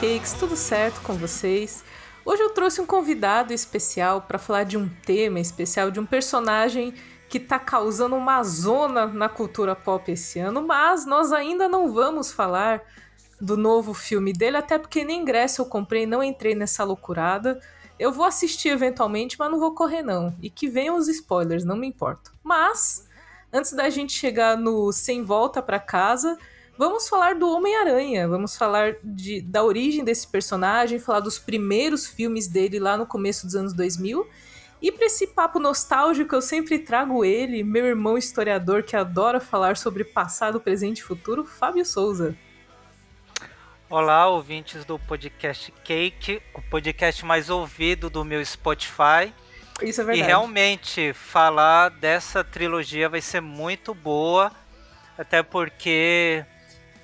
Podcakes, tudo certo com vocês? Hoje eu trouxe um convidado especial para falar de um tema especial, de um personagem que está causando uma zona na cultura pop esse ano, mas nós ainda não vamos falar do novo filme dele, até porque nem ingresso eu comprei, não entrei nessa loucurada. Eu vou assistir eventualmente, mas não vou correr não. E que venham os spoilers, não me importo. Mas antes da gente chegar no sem volta para casa, vamos falar do Homem-Aranha. Vamos falar de, da origem desse personagem, falar dos primeiros filmes dele lá no começo dos anos 2000. E para esse papo nostálgico, eu sempre trago ele, meu irmão historiador que adora falar sobre passado, presente e futuro, Fábio Souza. Olá, ouvintes do podcast Cake, o podcast mais ouvido do meu Spotify. Isso é verdade. E realmente falar dessa trilogia vai ser muito boa, até porque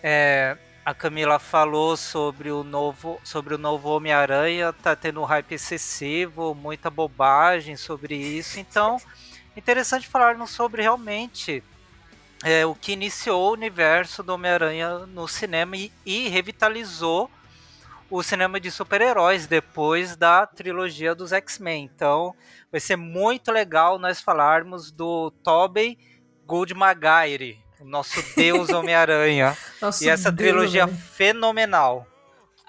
é, a Camila falou sobre o novo, sobre o novo Homem-Aranha, tá tendo um hype excessivo, muita bobagem sobre isso. Então, interessante falarmos sobre realmente é, o que iniciou o universo do Homem-Aranha no cinema e, e revitalizou o cinema de super-heróis depois da trilogia dos X-Men. Então, vai ser muito legal nós falarmos do Tobey Goldmaguire, o nosso Deus Homem-Aranha. e essa Deus, trilogia fenomenal.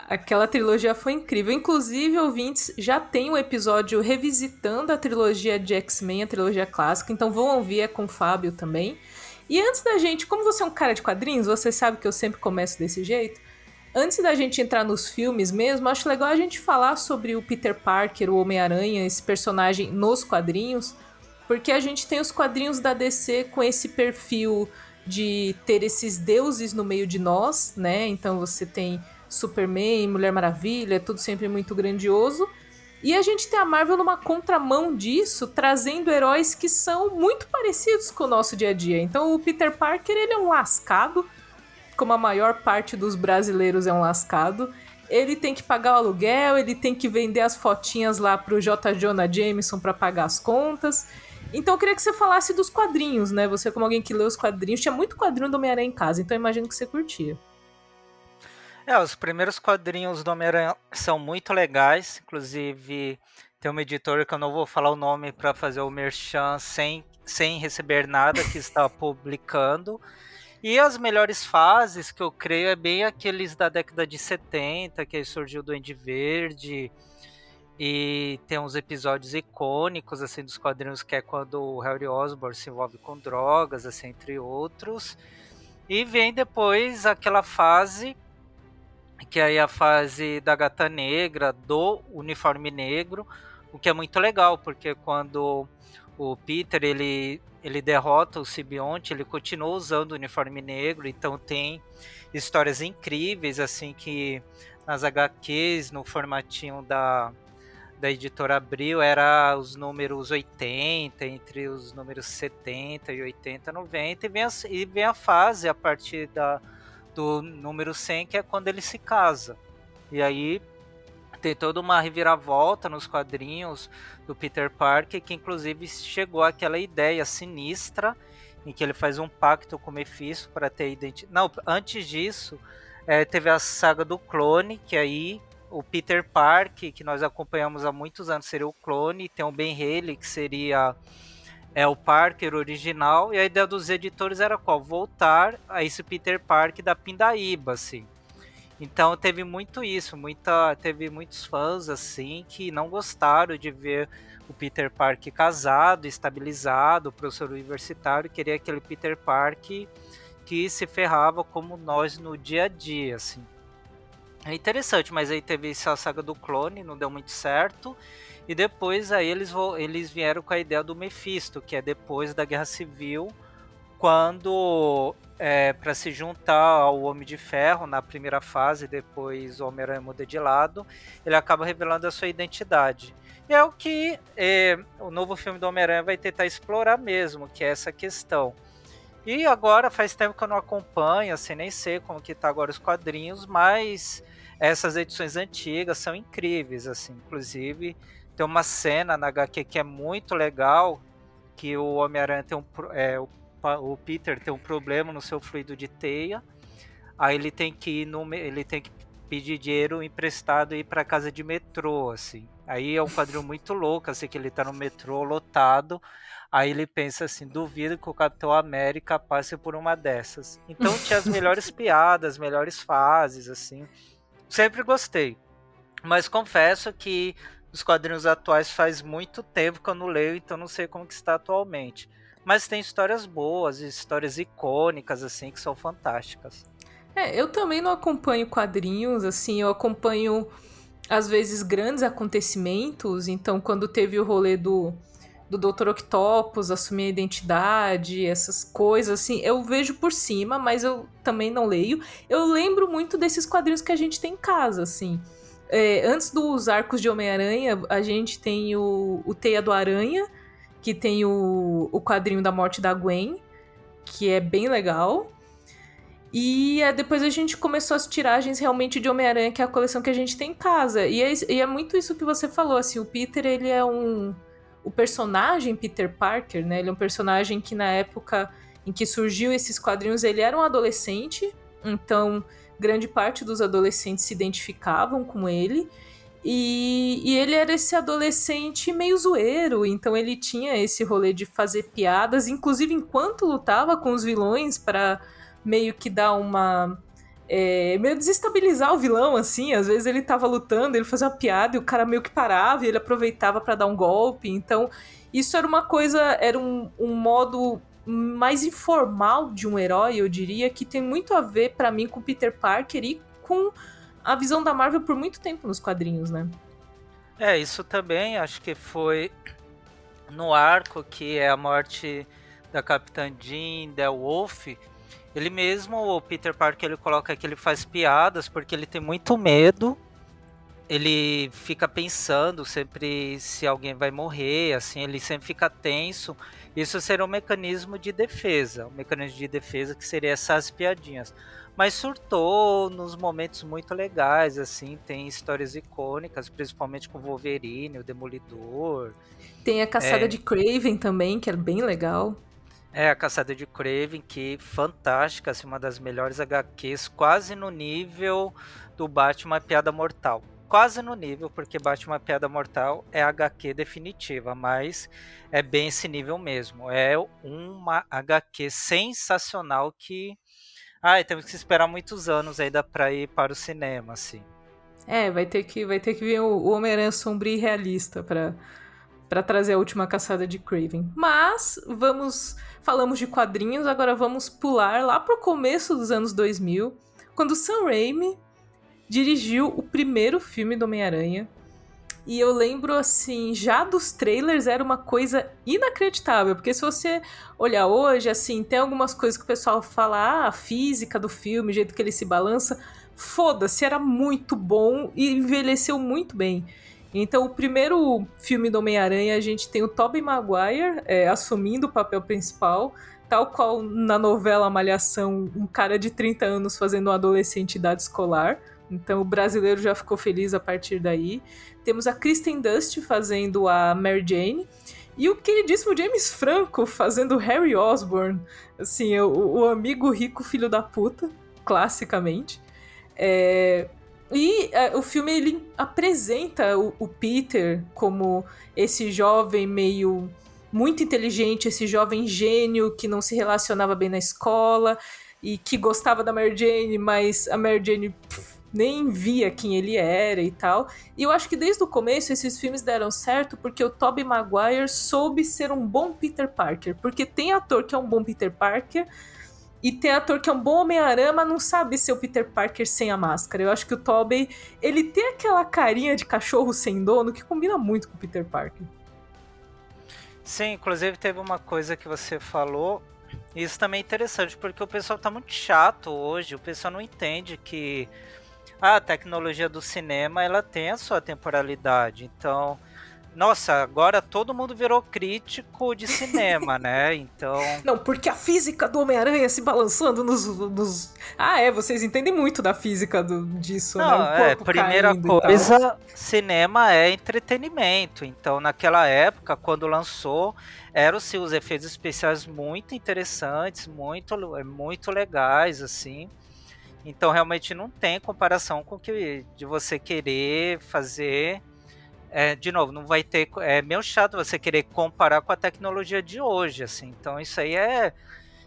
Aquela trilogia foi incrível. Inclusive, ouvintes, já tem um episódio revisitando a trilogia de X-Men, a trilogia clássica, então vão ouvir, é com o Fábio também. E antes da gente, como você é um cara de quadrinhos, você sabe que eu sempre começo desse jeito. Antes da gente entrar nos filmes mesmo, acho legal a gente falar sobre o Peter Parker, o Homem-Aranha, esse personagem nos quadrinhos, porque a gente tem os quadrinhos da DC com esse perfil de ter esses deuses no meio de nós, né? Então você tem Superman, Mulher Maravilha, é tudo sempre muito grandioso. E a gente tem a Marvel numa contramão disso, trazendo heróis que são muito parecidos com o nosso dia a dia. Então o Peter Parker, ele é um lascado, como a maior parte dos brasileiros é um lascado, ele tem que pagar o aluguel, ele tem que vender as fotinhas lá pro J. Jonah Jameson para pagar as contas. Então eu queria que você falasse dos quadrinhos, né? Você, como alguém que lê os quadrinhos, tinha muito quadrinho do Homem-Aranha em casa, então eu imagino que você curtia. É, os primeiros quadrinhos do Homem-Aranha são muito legais, inclusive tem uma editora que eu não vou falar o nome para fazer o merchan sem, sem receber nada que está publicando. E as melhores fases, que eu creio, é bem aqueles da década de 70, que aí surgiu do Duende Verde. E tem uns episódios icônicos, assim, dos quadrinhos, que é quando o Harry Osborn se envolve com drogas, assim, entre outros. E vem depois aquela fase, que é a fase da gata negra, do uniforme negro, o que é muito legal, porque quando o Peter, ele ele derrota o Sibionte, ele continua usando o uniforme negro, então tem histórias incríveis, assim, que nas HQs, no formatinho da, da editora Abril, era os números 80, entre os números 70 e 80, 90, e vem a, e vem a fase a partir da, do número 100, que é quando ele se casa. E aí tem toda uma reviravolta nos quadrinhos do Peter Parker, que inclusive chegou àquela ideia sinistra em que ele faz um pacto com o Mephisto para ter identidade. Não, antes disso, é, teve a saga do clone, que aí o Peter Parker, que nós acompanhamos há muitos anos, seria o clone, tem o Ben Haley, que seria é o Parker original, e a ideia dos editores era qual? Voltar a esse Peter Parker da Pindaíba, assim. Então teve muito isso, muita, teve muitos fãs assim que não gostaram de ver o Peter Parker casado, estabilizado, professor universitário, queria aquele Peter Parker que se ferrava como nós no dia a dia, assim. É interessante, mas aí teve essa saga do clone, não deu muito certo. E depois aí eles, eles vieram com a ideia do Mephisto, que é depois da Guerra Civil, quando é, para se juntar ao Homem de Ferro na primeira fase, depois o Homem-Aranha muda de lado, ele acaba revelando a sua identidade. E é o que é, o novo filme do Homem-Aranha vai tentar explorar mesmo, que é essa questão. E agora faz tempo que eu não acompanho, assim, nem sei como que tá agora os quadrinhos, mas essas edições antigas são incríveis, assim, inclusive tem uma cena na HQ que é muito legal, que o Homem-Aranha tem um, é, o Peter tem um problema no seu fluido de teia. Aí ele tem que ir no, ele tem que pedir dinheiro emprestado e ir para casa de metrô, assim. Aí é um quadrinho muito louco, assim, que ele tá no metrô lotado. Aí ele pensa assim: duvido que o Capitão América passe por uma dessas. Então tinha as melhores piadas, as melhores fases, assim. Sempre gostei. Mas confesso que os quadrinhos atuais faz muito tempo que eu não leio, então não sei como que está atualmente. Mas tem histórias boas, histórias icônicas, assim, que são fantásticas. É, eu também não acompanho quadrinhos, assim, eu acompanho às vezes grandes acontecimentos. Então, quando teve o rolê do, do Dr. Octopus assumir a identidade, essas coisas, assim, eu vejo por cima, mas eu também não leio. Eu lembro muito desses quadrinhos que a gente tem em casa, assim. É, antes dos arcos de Homem-Aranha, a gente tem o, o Teia do Aranha, que tem o, o quadrinho da morte da Gwen, que é bem legal. E é, depois a gente começou as tiragens realmente de Homem-Aranha, que é a coleção que a gente tem em casa. E é, e é, muito isso que você falou, assim, o Peter, ele é um... O personagem Peter Parker, né, ele é um personagem que na época em que surgiu esses quadrinhos, ele era um adolescente, então grande parte dos adolescentes se identificavam com ele. E, e, ele era esse adolescente meio zoeiro, então ele tinha esse rolê de fazer piadas, inclusive enquanto lutava com os vilões para meio que dar uma. É, meio desestabilizar o vilão, assim. Às vezes ele tava lutando, ele fazia uma piada e o cara meio que parava e ele aproveitava para dar um golpe. Então, isso era uma coisa, era um, um modo mais informal de um herói, eu diria, que tem muito a ver para mim com Peter Parker e com a visão da Marvel por muito tempo nos quadrinhos, né? É, isso também acho que foi no arco que é a morte da Capitã Jean, da Wolf. Ele mesmo, o Peter Parker, ele coloca que ele faz piadas porque ele tem muito medo. Ele fica pensando sempre se alguém vai morrer, assim, ele sempre fica tenso. Isso seria um mecanismo de defesa, um mecanismo de defesa que seria essas piadinhas. Mas surtou nos momentos muito legais, assim, tem histórias icônicas, principalmente com o Wolverine, o Demolidor. Tem a Caçada é... de Craven também, que é bem legal. É, a Caçada de Craven, que fantástica, assim, uma das melhores HQs, quase no nível do Batman Piada Mortal quase no nível, porque Batman Piada Mortal é HQ definitiva, mas é bem esse nível mesmo. É uma HQ sensacional que. Ai, temos que esperar muitos anos ainda para ir para o cinema, assim. É, vai ter que, vai ter que vir o Homem-Aranha sombrio e realista para para trazer a última caçada de Craven. Mas vamos, falamos de quadrinhos, agora vamos pular lá pro começo dos anos 2000, quando Sam Raimi dirigiu o primeiro filme do Homem-Aranha. E eu lembro, assim, já dos trailers era uma coisa inacreditável. Porque se você olhar hoje, assim, tem algumas coisas que o pessoal fala, ah, a física do filme, o jeito que ele se balança. Foda-se, era muito bom e envelheceu muito bem. Então, o primeiro filme do Homem-Aranha, a gente tem o Tobey Maguire é, assumindo o papel principal, tal qual na novela Malhação, um cara de 30 anos fazendo um adolescente de idade escolar. Então o brasileiro já ficou feliz a partir daí. Temos a Kristen Dust fazendo a Mary Jane. E o queridíssimo James Franco fazendo Harry Osborn. Assim, o, o amigo rico filho da puta, classicamente. É, e é, o filme ele apresenta o, o, Peter como esse jovem meio muito inteligente, esse jovem gênio que não se relacionava bem na escola e que gostava da Mary Jane, mas a Mary Jane pff, nem via quem ele era e tal. E eu acho que desde o começo esses filmes deram certo porque o Tobey Maguire soube ser um bom Peter Parker. Porque tem ator que é um bom Peter Parker e tem ator que é um bom Homem-Aranha, mas não sabe ser o Peter Parker sem a máscara. Eu acho que o Tobey, ele tem aquela carinha de cachorro sem dono que combina muito com o Peter Parker. Sim, inclusive teve uma coisa que você falou isso também é interessante, porque o pessoal tá muito chato hoje, o pessoal não entende que a tecnologia do cinema ela tem a sua temporalidade. Então, nossa, agora todo mundo virou crítico de cinema, né? Então. Não, porque a física do Homem-Aranha se balançando nos, nos, Ah, é, vocês entendem muito da física do, disso, Não, né? é, primeira coisa, cinema é entretenimento. Então, naquela época, quando lançou, eram sim os efeitos especiais muito interessantes, muito, muito legais, assim. Então realmente não tem comparação com que de você querer fazer. É, de novo, não vai ter. É meio chato você querer comparar com a tecnologia de hoje, assim. Então isso aí é.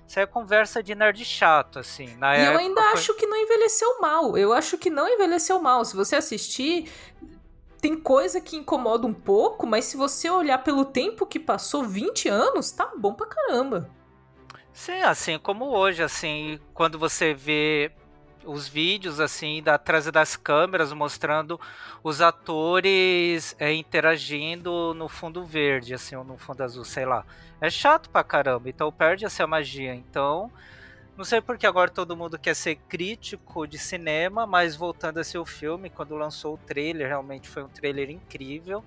Isso aí é conversa de nerd chato, assim. Na e eu ainda foi... acho que não envelheceu mal. Eu acho que não envelheceu mal. Se você assistir, tem coisa que incomoda um pouco, mas se você olhar pelo tempo que passou, 20 anos, tá bom pra caramba. Sim, assim como hoje, assim, quando você vê os vídeos assim da atrás das câmeras mostrando os atores é, interagindo no fundo verde assim ou no fundo azul sei lá. É chato pra caramba então perde essa magia. Então não sei porque agora todo mundo quer ser crítico de cinema mas voltando a ser o filme quando lançou o trailer realmente foi um trailer incrível.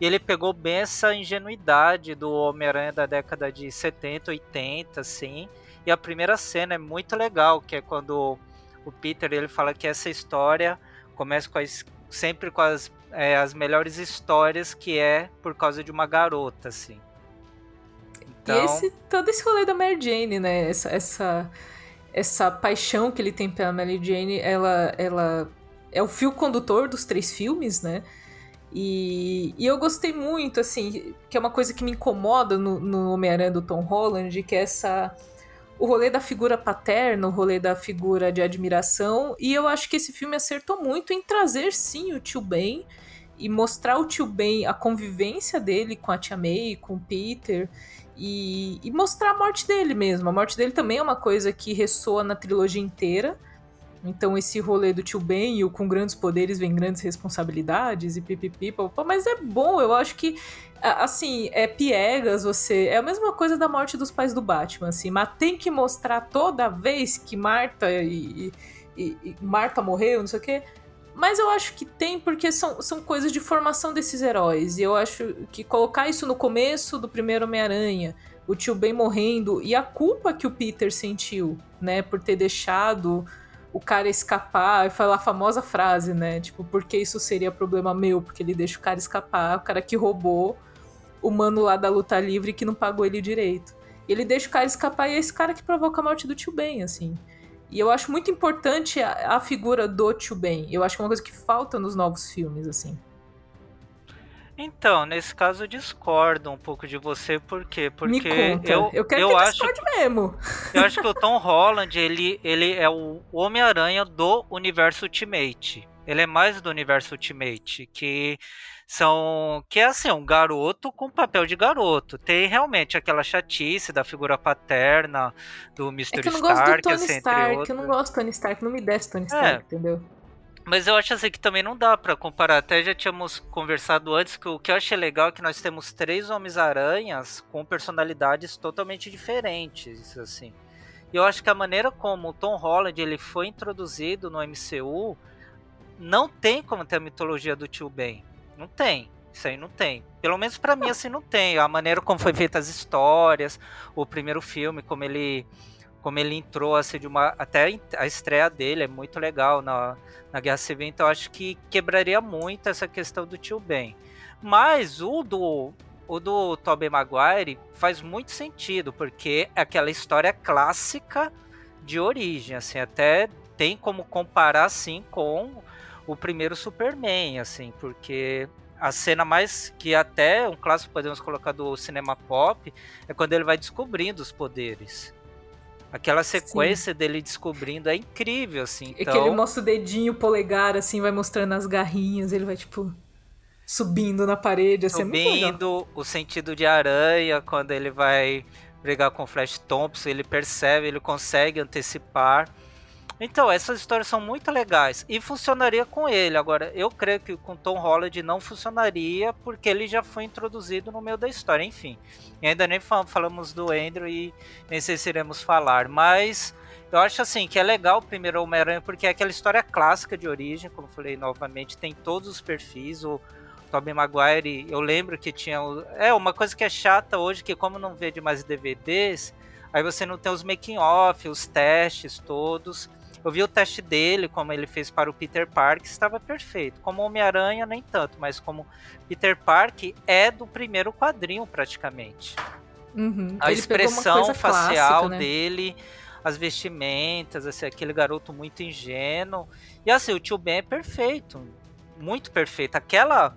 E ele pegou bem essa ingenuidade do Homem-Aranha da década de 70, 80, assim. E a primeira cena é muito legal, que é quando o Peter ele fala que essa história começa com as, sempre com as, é, as melhores histórias, que é por causa de uma garota, assim. Então... E esse, todo esse rolê da Mary Jane, né? Essa, essa, essa paixão que ele tem pela Mary Jane, ela, ela é o fio condutor dos três filmes, né? E, e eu gostei muito, assim, que é uma coisa que me incomoda no, no Homem-Aranha do Tom Holland, que é essa. O rolê da figura paterna, o rolê da figura de admiração. E eu acho que esse filme acertou muito em trazer, sim, o tio Ben e mostrar o tio Ben, a convivência dele com a tia May, com o Peter. E, e mostrar a morte dele mesmo. A morte dele também é uma coisa que ressoa na trilogia inteira. Então esse rolê do tio Ben e o com grandes poderes vem grandes responsabilidades e pipipi, papapá, mas é bom, eu acho que assim, é piegas você, é a mesma coisa da morte dos pais do Batman, assim, mas tem que mostrar toda vez que Marta e, e, e Marta morreu, não sei o quê. Mas eu acho que tem porque são, são coisas de formação desses heróis. E eu acho que colocar isso no começo do primeiro Homem-Aranha, o tio Ben morrendo e a culpa que o Peter sentiu, né, por ter deixado o cara escapar e falar a famosa frase, né? Tipo, por que isso seria problema meu? Porque ele deixa o cara escapar, o cara que roubou o mano lá da luta livre que não pagou ele direito. Ele deixa o cara escapar e é esse cara que provoca a morte do tio Ben, assim. E eu acho muito importante a, a figura do tio Ben. Eu acho que é uma coisa que falta nos novos filmes, assim. Então, nesse caso eu discordo um pouco de você, por quê? Porque eu, eu quero eu que acho mesmo. Eu acho que o Tom Holland, ele, ele é o Homem-Aranha do universo Ultimate. Ele é mais do universo Ultimate, que são que é assim, um garoto com papel de garoto. Tem realmente aquela chatice da figura paterna do Mr. É que eu não Stark, gosto do Tony assim, Stark, eu não gosto do Tony Stark, não me desce Tony Stark, é. entendeu? Mas eu acho assim que também não dá para comparar. Até já tínhamos conversado antes que o que eu achei legal é que nós temos três Homens-Aranhas com personalidades totalmente diferentes, assim. E eu acho que a maneira como o Tom Holland ele foi introduzido no MCU não tem como ter a mitologia do tio Ben. Não tem. Isso aí não tem. Pelo menos para mim assim não tem. A maneira como foi feita as histórias, o primeiro filme, como ele como ele entrou assim de uma até a estreia dele é muito legal na, na Guerra Civil, então acho que quebraria muito essa questão do tio Ben. Mas o do o do Tobey Maguire faz muito sentido, porque é aquela história clássica de origem, assim, até tem como comparar assim com o primeiro Superman, assim, porque a cena mais que até um clássico podemos colocar do cinema pop é quando ele vai descobrindo os poderes. Aquela sequência Sim. dele descobrindo é incrível, assim. Então... É que ele mostra o dedinho, o polegar, assim, vai mostrando as garrinhas, ele vai, tipo, subindo na parede, assim, Subindo, o sentido de aranha, quando ele vai brigar com o Flash Thompson, ele percebe, ele consegue antecipar. Então, essas histórias são muito legais e funcionaria com ele. Agora, eu creio que com Tom Holland não funcionaria porque ele já foi introduzido no meio da história. Enfim, e ainda nem falamos do Andrew e nem sei se iremos falar, mas eu acho assim que é legal o primeiro Homem-Aranha porque é aquela história clássica de origem, como falei novamente, tem todos os perfis. O Tobey Maguire, eu lembro que tinha. É uma coisa que é chata hoje, que como não vê de mais DVDs, aí você não tem os making off, os testes todos. Eu vi o teste dele, como ele fez para o Peter Park, estava perfeito. Como Homem-Aranha, nem tanto, mas como Peter Park é do primeiro quadrinho, praticamente. Uhum. A ele expressão facial clássica, né? dele, as vestimentas, assim, aquele garoto muito ingênuo. E assim, o tio Ben é perfeito, muito perfeito. Aquela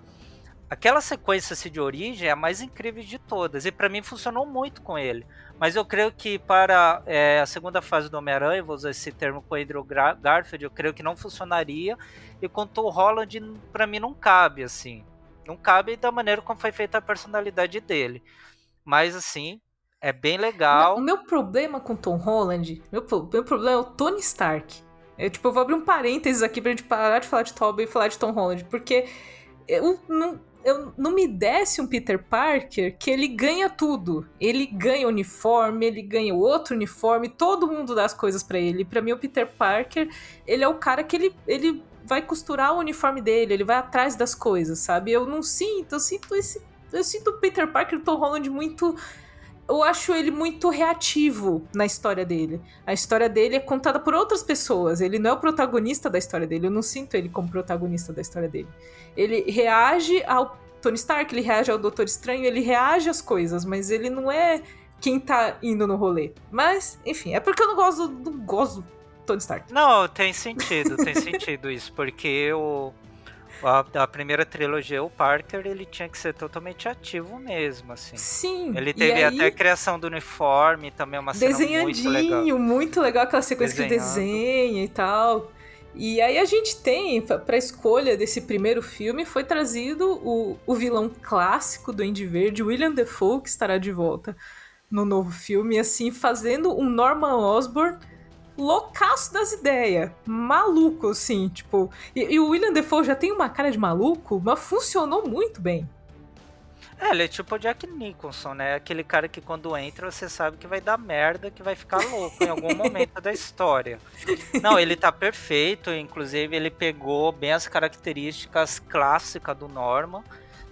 aquela sequência assim, de origem é a mais incrível de todas. E para mim funcionou muito com ele. Mas eu creio que para é, a segunda fase do Homem-Aranha, vou usar esse termo com o Andrew Garfield, eu creio que não funcionaria. E com o Tom Holland, para mim, não cabe, assim. Não cabe da maneira como foi feita a personalidade dele. Mas, assim, é bem legal. O meu problema com Tom Holland, meu, meu problema é o Tony Stark. Eu, tipo, eu vou abrir um parênteses aqui pra gente parar de falar de Tobey e falar de Tom Holland, porque eu não, eu, não me desse um Peter Parker que ele ganha tudo. Ele ganha uniforme, ele ganha outro uniforme, todo mundo dá as coisas para ele. Para mim, o Peter Parker, ele é o cara que ele, ele vai costurar o uniforme dele, ele vai atrás das coisas, sabe? Eu não sinto, eu sinto esse. Eu sinto o Peter Parker e o Tom Holland muito eu acho ele muito reativo na história dele. A história dele é contada por outras pessoas. Ele não é o protagonista da história dele. Eu não sinto ele como protagonista da história dele. Ele reage ao Tony Stark, ele reage ao Doutor Estranho, ele reage às coisas, mas ele não é quem tá indo no rolê. Mas, enfim, é porque eu não gosto, não gosto do Tony Stark. Não, tem sentido, tem sentido isso, porque o a, a, primeira trilogia, o Parker, ele tinha que ser totalmente ativo mesmo, assim. Sim. Ele teve aí, até a criação do uniforme, também uma cena muito legal. muito legal, aquela sequência Desenhando. que desenha e tal. E aí a gente tem, pra escolha desse primeiro filme, foi trazido o, o vilão clássico do Andy Verde, William Defoe, que estará de volta no novo filme, assim, fazendo um Norman Osborn loucaço das ideias. Maluco, assim, tipo. E, e, o William Defoe já tem uma cara de maluco, mas funcionou muito bem. É, ele é tipo o Jack Nicholson, né? Aquele cara que quando entra você sabe que vai dar merda, que vai ficar louco em algum momento da história. Não, ele tá perfeito, inclusive ele pegou bem as características clássicas do Norman.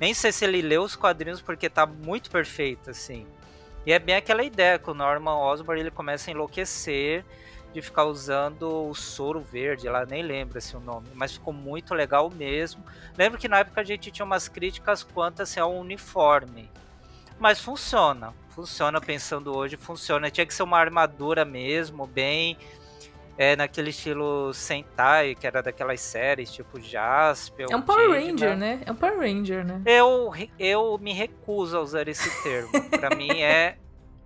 Nem sei se ele leu os quadrinhos porque tá muito perfeito, assim. E é bem aquela ideia que o Norman Osborn ele começa a enlouquecer de ficar usando o soro verde, ela nem lembra assim, o nome, mas ficou muito legal mesmo. Lembro que na época a gente tinha umas críticas quanto assim, ao uniforme, mas funciona, funciona pensando hoje, funciona. Tinha que ser uma armadura mesmo, bem é, naquele estilo Sentai, que era daquelas séries tipo Jasper. É um Power Ranger, né? É um Power Ranger, né? Eu, eu me recuso a usar esse termo. para mim é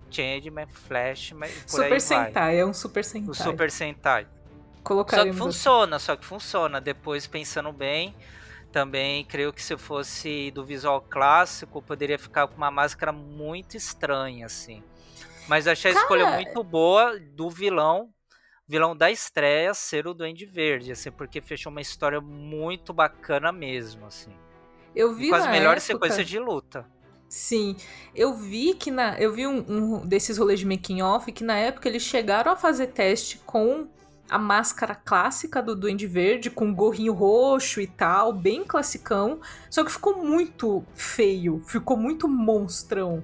Changeman, Flash, mas por Super Sentai, é um Super Sentai. O Super Sentai. Só que funciona, só que funciona. Depois, pensando bem, também creio que se fosse do visual clássico, poderia ficar com uma máscara muito estranha, assim. Mas achei a Cara... escolha muito boa do vilão, vilão da estreia, ser o Duende Verde, assim, porque fechou uma história muito bacana mesmo, assim. Eu vi com as melhores época... sequências de luta. Sim, eu vi que na, eu vi um, um desses rolês de making off que na época eles chegaram a fazer teste com a máscara clássica do Duende Verde, com gorrinho roxo e tal, bem classicão, só que ficou muito feio, ficou muito monstrão.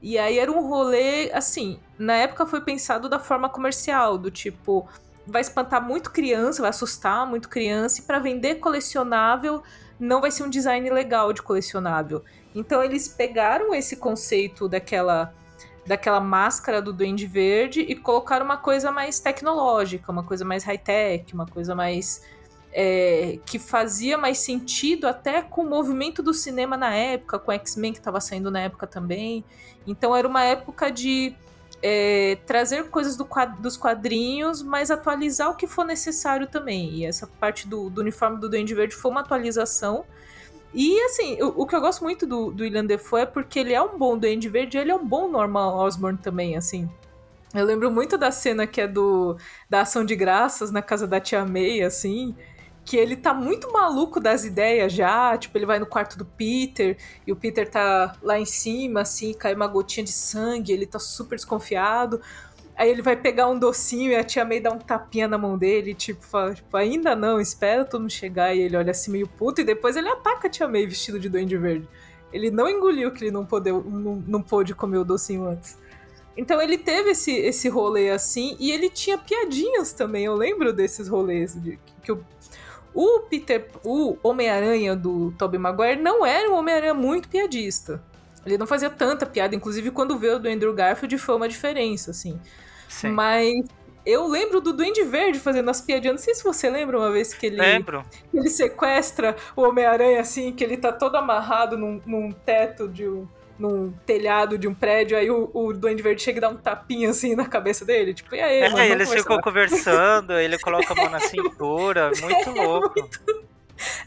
E aí era um rolê, assim, na época foi pensado da forma comercial, do tipo, vai espantar muito criança, vai assustar muito criança, e para vender colecionável não vai ser um design legal de colecionável. Então eles pegaram esse conceito daquela daquela máscara do Duende Verde e colocaram uma coisa mais tecnológica, uma coisa mais high-tech, uma coisa mais é, que fazia mais sentido até com o movimento do cinema na época, com X-Men que estava saindo na época também. Então era uma época de é, trazer coisas do dos quadrinhos, mas atualizar o que for necessário também. E essa parte do, do uniforme do Duende Verde foi uma atualização e assim, o, o, que eu gosto muito do, do William Defoe é porque ele é um bom Duende Verde ele é um bom Norman Osborn também, assim. Eu lembro muito da cena que é do da ação de graças na casa da tia May, assim, que ele tá muito maluco das ideias já, tipo, ele vai no quarto do Peter e o Peter tá lá em cima, assim, cai uma gotinha de sangue, ele tá super desconfiado. Aí ele vai pegar um docinho e a tia May dá um tapinha na mão dele, tipo, fala, tipo, ainda não, espera todo mundo chegar. E ele olha assim meio puto e depois ele ataca a tia May vestido de duende verde. Ele não engoliu que ele não, pôde, não, não pôde comer o docinho antes. Então ele teve esse, esse rolê assim e ele tinha piadinhas também. Eu lembro desses rolês de, que o, o Peter, o Homem-Aranha do Tobey Maguire não era um Homem-Aranha muito piadista. Ele não fazia tanta piada, inclusive quando veio do Andrew Garfield foi uma diferença, assim. Sim. Mas eu lembro do Duende Verde fazendo as piadinhas. Não sei se você lembra uma vez que ele. Lembro. Ele sequestra o Homem-Aranha, assim, que ele tá todo amarrado num, num teto de um. Num telhado de um prédio, aí o, o Duende Verde chega e dá um tapinha assim na cabeça dele. Tipo, e aí? É, mano, eles ficam conversando, ele coloca a mão na cintura. Muito louco.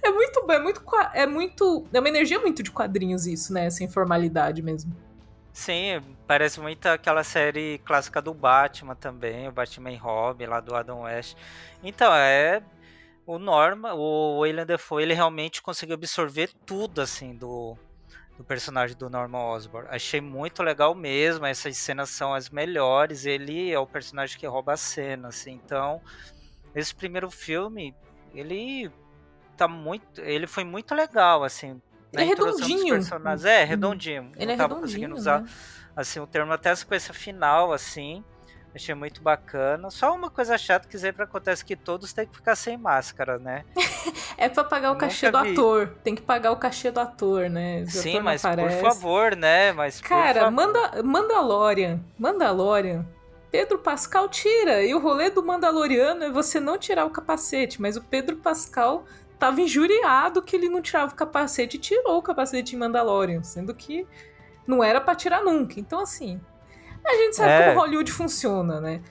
É muito, é muito, é muito, é uma energia muito de quadrinhos isso, né? Essa informalidade mesmo. Sim, parece muito aquela série clássica do Batman também, o Batman Robin lá do Adam West. Então, é o Norma, o William Defoe, ele realmente conseguiu absorver tudo assim do, do personagem do Norman Osborn. Achei muito legal mesmo, essas cenas são as melhores, ele é o personagem que rouba a cena, assim. Então, esse primeiro filme, ele tá muito, ele foi muito legal assim, é redondinho. personagens. É, redondinho. Ele é tava conseguindo usar né? assim, o termo até a sequência final, assim. Achei muito bacana. Só uma coisa chata que sempre acontece que todos têm que ficar sem máscara, né? é pra pagar o cachê do vi. ator. Tem que pagar o cachê do ator, né? O Sim, ator mas por favor, né? Mas Cara, manda Mandalorian. Mandalorian. Pedro Pascal tira. E o rolê do Mandaloriano é você não tirar o capacete, mas o Pedro Pascal tava injuriado que ele não tirava o capacete e tirou o capacete em Mandalorian, sendo que não era para tirar nunca. Então, assim, a gente sabe é. como Hollywood funciona, né?